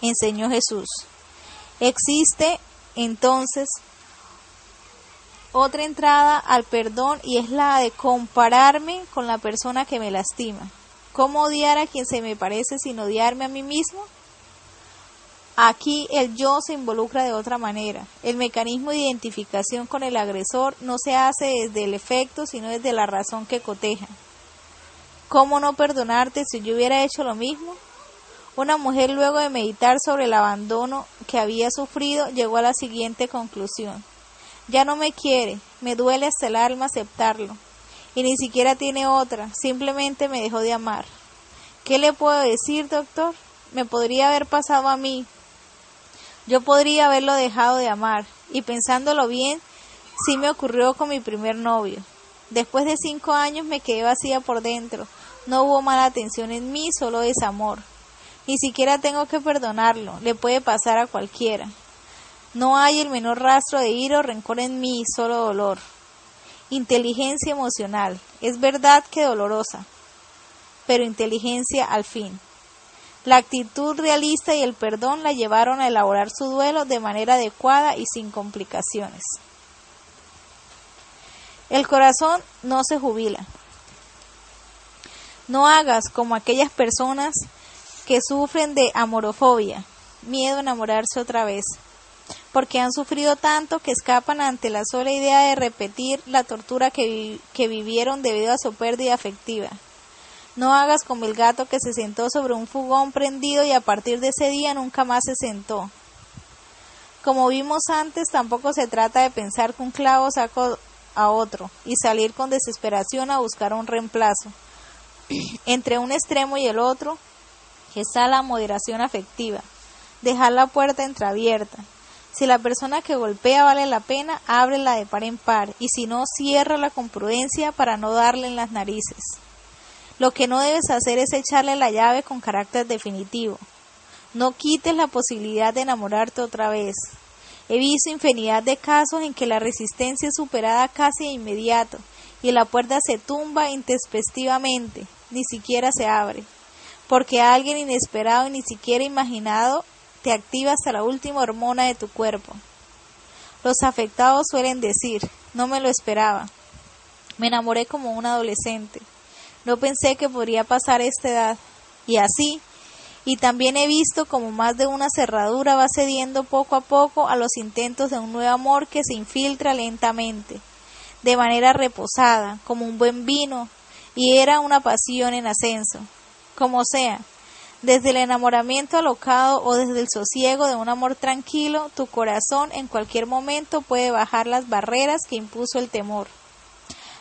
enseñó Jesús. Existe entonces otra entrada al perdón y es la de compararme con la persona que me lastima. ¿Cómo odiar a quien se me parece sin odiarme a mí mismo? Aquí el yo se involucra de otra manera. El mecanismo de identificación con el agresor no se hace desde el efecto, sino desde la razón que coteja. ¿Cómo no perdonarte si yo hubiera hecho lo mismo? Una mujer luego de meditar sobre el abandono que había sufrido llegó a la siguiente conclusión. Ya no me quiere, me duele hasta el alma aceptarlo. Y ni siquiera tiene otra, simplemente me dejó de amar. ¿Qué le puedo decir, doctor? Me podría haber pasado a mí, yo podría haberlo dejado de amar, y pensándolo bien, sí me ocurrió con mi primer novio. Después de cinco años me quedé vacía por dentro. No hubo mala atención en mí, solo desamor. Ni siquiera tengo que perdonarlo, le puede pasar a cualquiera. No hay el menor rastro de ira o rencor en mí, solo dolor. Inteligencia emocional. Es verdad que dolorosa, pero inteligencia al fin. La actitud realista y el perdón la llevaron a elaborar su duelo de manera adecuada y sin complicaciones. El corazón no se jubila. No hagas como aquellas personas que sufren de amorofobia, miedo a enamorarse otra vez, porque han sufrido tanto que escapan ante la sola idea de repetir la tortura que, vivieron debido a su pérdida afectiva. No hagas como el gato que se sentó sobre un fugón prendido y a partir de ese día nunca más se sentó. Como vimos antes, tampoco se trata de pensar que un clavo sacó a otro y salir con desesperación a buscar un reemplazo. Entre un extremo y el otro está la moderación afectiva, dejar la puerta entreabierta. Si la persona que golpea vale la pena, ábrela de par en par, y si no, ciérrala con prudencia para no darle en las narices. Lo que no debes hacer es echarle la llave con carácter definitivo. No quites la posibilidad de enamorarte otra vez. He visto infinidad de casos en que la resistencia es superada casi de inmediato y la puerta se tumba intempestivamente, ni siquiera se abre, porque alguien inesperado y ni siquiera imaginado te activa hasta la última hormona de tu cuerpo. Los afectados suelen decir, no me lo esperaba. Me enamoré como un adolescente. No pensé que podría pasar esta edad. Y así, y también he visto como más de una cerradura va cediendo poco a poco a los intentos de un nuevo amor que se infiltra lentamente, de manera reposada, como un buen vino, y era una pasión en ascenso. Como sea, desde el enamoramiento alocado o desde el sosiego de un amor tranquilo, tu corazón en cualquier momento puede bajar las barreras que impuso el temor.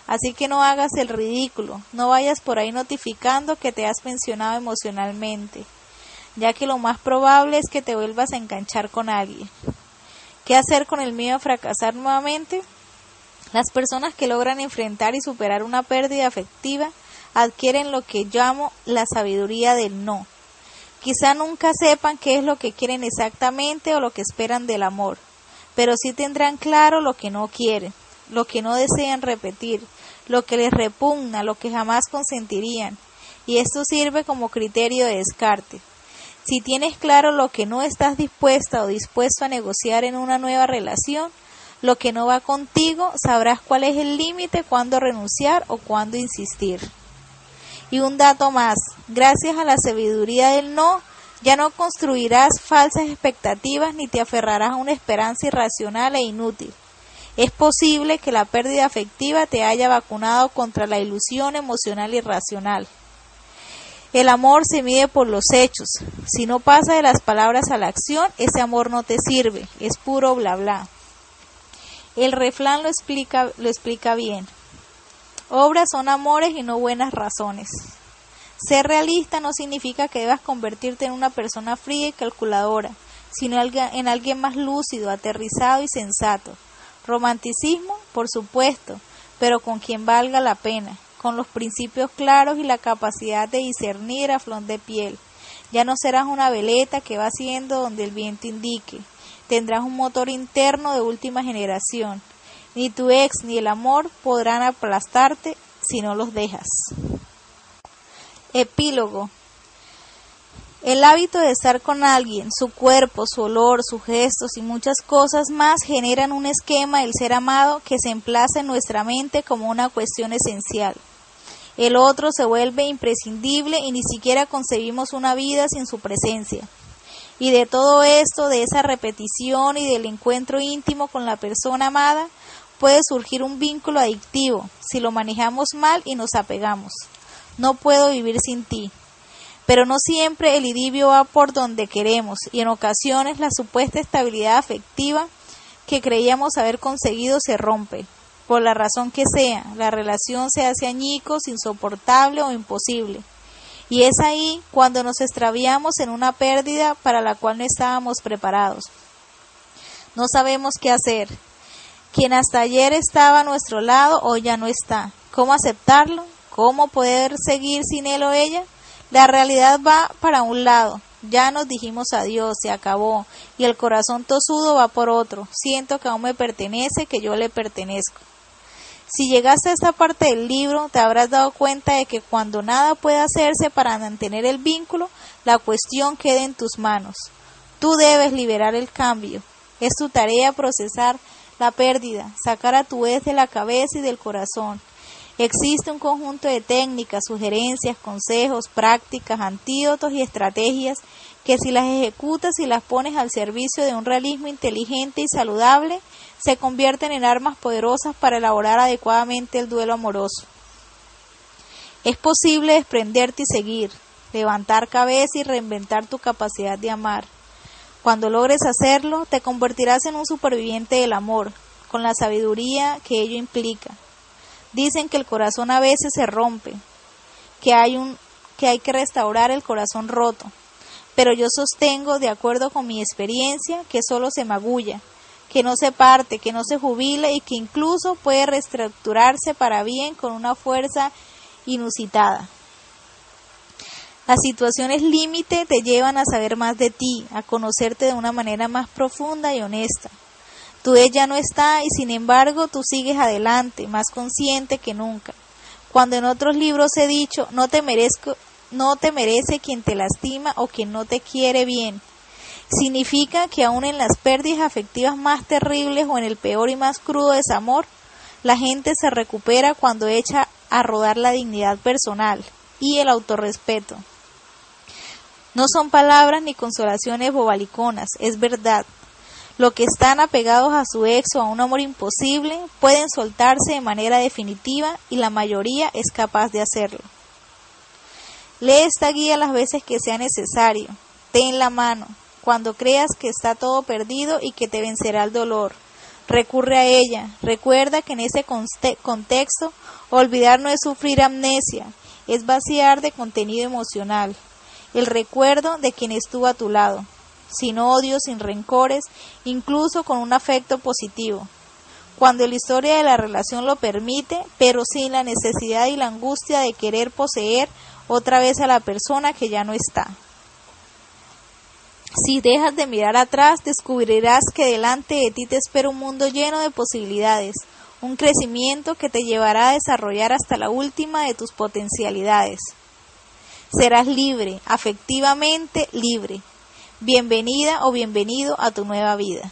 Así que no hagas el ridículo, no vayas por ahí notificando que te has pensionado emocionalmente, ya que lo más probable es que te vuelvas a enganchar con alguien. ¿Qué hacer con el miedo a fracasar nuevamente? Las personas que logran enfrentar y superar una pérdida afectiva adquieren lo que llamo la sabiduría del no. Quizá nunca sepan qué es lo que quieren exactamente o lo que esperan del amor, pero sí tendrán claro lo que no quieren lo que no desean repetir, lo que les repugna, lo que jamás consentirían, y esto sirve como criterio de descarte. Si tienes claro lo que no estás dispuesta o dispuesto a negociar en una nueva relación, lo que no va contigo, sabrás cuál es el límite, cuándo renunciar o cuándo insistir. Y un dato más, gracias a la sabiduría del no, Ya no construirás falsas expectativas ni te aferrarás a una esperanza irracional e inútil. Es posible que la pérdida afectiva te haya vacunado contra la ilusión emocional irracional. El amor se mide por los hechos. Si no pasa de las palabras a la acción, ese amor no te sirve, es puro bla bla. El refrán lo explica, lo explica bien. Obras son amores y no buenas razones. Ser realista no significa que debas convertirte en una persona fría y calculadora, sino en alguien más lúcido, aterrizado y sensato. Romanticismo, por supuesto, pero con quien valga la pena, con los principios claros y la capacidad de discernir a flor de piel. Ya no serás una veleta que va haciendo donde el viento indique. Tendrás un motor interno de última generación. Ni tu ex ni el amor podrán aplastarte si no los dejas. Epílogo. El hábito de estar con alguien, su cuerpo, su olor, sus gestos y muchas cosas más generan un esquema del ser amado que se emplaza en nuestra mente como una cuestión esencial. El otro se vuelve imprescindible y ni siquiera concebimos una vida sin su presencia. Y de todo esto, de esa repetición y del encuentro íntimo con la persona amada, puede surgir un vínculo adictivo si lo manejamos mal y nos apegamos. No puedo vivir sin ti. Pero no siempre el idilio va por donde queremos y en ocasiones la supuesta estabilidad afectiva que creíamos haber conseguido se rompe. Por la razón que sea, la relación se hace añicos, insoportable o imposible. Y es ahí cuando nos extraviamos en una pérdida para la cual no estábamos preparados. No sabemos qué hacer. Quien hasta ayer estaba a nuestro lado hoy ya no está. ¿Cómo aceptarlo? ¿Cómo poder seguir sin él o ella? La realidad va para un lado. Ya nos dijimos adiós, se acabó, y el corazón tosudo va por otro. Siento que aún me pertenece, que yo le pertenezco. Si llegaste a esta parte del libro, te habrás dado cuenta de que cuando nada puede hacerse para mantener el vínculo, la cuestión queda en tus manos. Tú debes liberar el cambio. Es tu tarea procesar la pérdida, sacar a tu vez de la cabeza y del corazón. Existe un conjunto de técnicas, sugerencias, consejos, prácticas, antídotos y estrategias que si las ejecutas y las pones al servicio de un realismo inteligente y saludable, se convierten en armas poderosas para elaborar adecuadamente el duelo amoroso. Es posible desprenderte y seguir, levantar cabeza y reinventar tu capacidad de amar. Cuando logres hacerlo, te convertirás en un superviviente del amor, con la sabiduría que ello implica. Dicen que el corazón a veces se rompe, que hay, un, que, hay que restaurar el corazón roto, pero yo sostengo, de acuerdo con mi experiencia, que solo se magulla, que no se parte, que no se jubila y que incluso puede reestructurarse para bien con una fuerza inusitada. Las situaciones límite te llevan a saber más de ti, a conocerte de una manera más profunda y honesta. Tu ella no está y sin embargo tú sigues adelante, más consciente que nunca. Cuando en otros libros he dicho, no te merezco, no te merece quien te lastima o quien no te quiere bien. Significa que aun en las pérdidas afectivas más terribles o en el peor y más crudo desamor, la gente se recupera cuando echa a rodar la dignidad personal y el autorrespeto. No son palabras ni consolaciones bobaliconas, es verdad. Lo que están apegados a su ex o a un amor imposible pueden soltarse de manera definitiva y la mayoría es capaz de hacerlo. Lee esta guía las veces que sea necesario. Ten la mano. Cuando creas que está todo perdido y que te vencerá el dolor, recurre a ella. Recuerda que en ese contexto olvidar no es sufrir amnesia, es vaciar de contenido emocional el recuerdo de quien estuvo a tu lado sin odio, sin rencores, incluso con un afecto positivo. Cuando la historia de la relación lo permite, pero sin la necesidad y la angustia de querer poseer otra vez a la persona que ya no está. Si dejas de mirar atrás, descubrirás que delante de ti te espera un mundo lleno de posibilidades, un crecimiento que te llevará a desarrollar hasta la última de tus potencialidades. Serás libre, afectivamente libre, Bienvenida o bienvenido a tu nueva vida.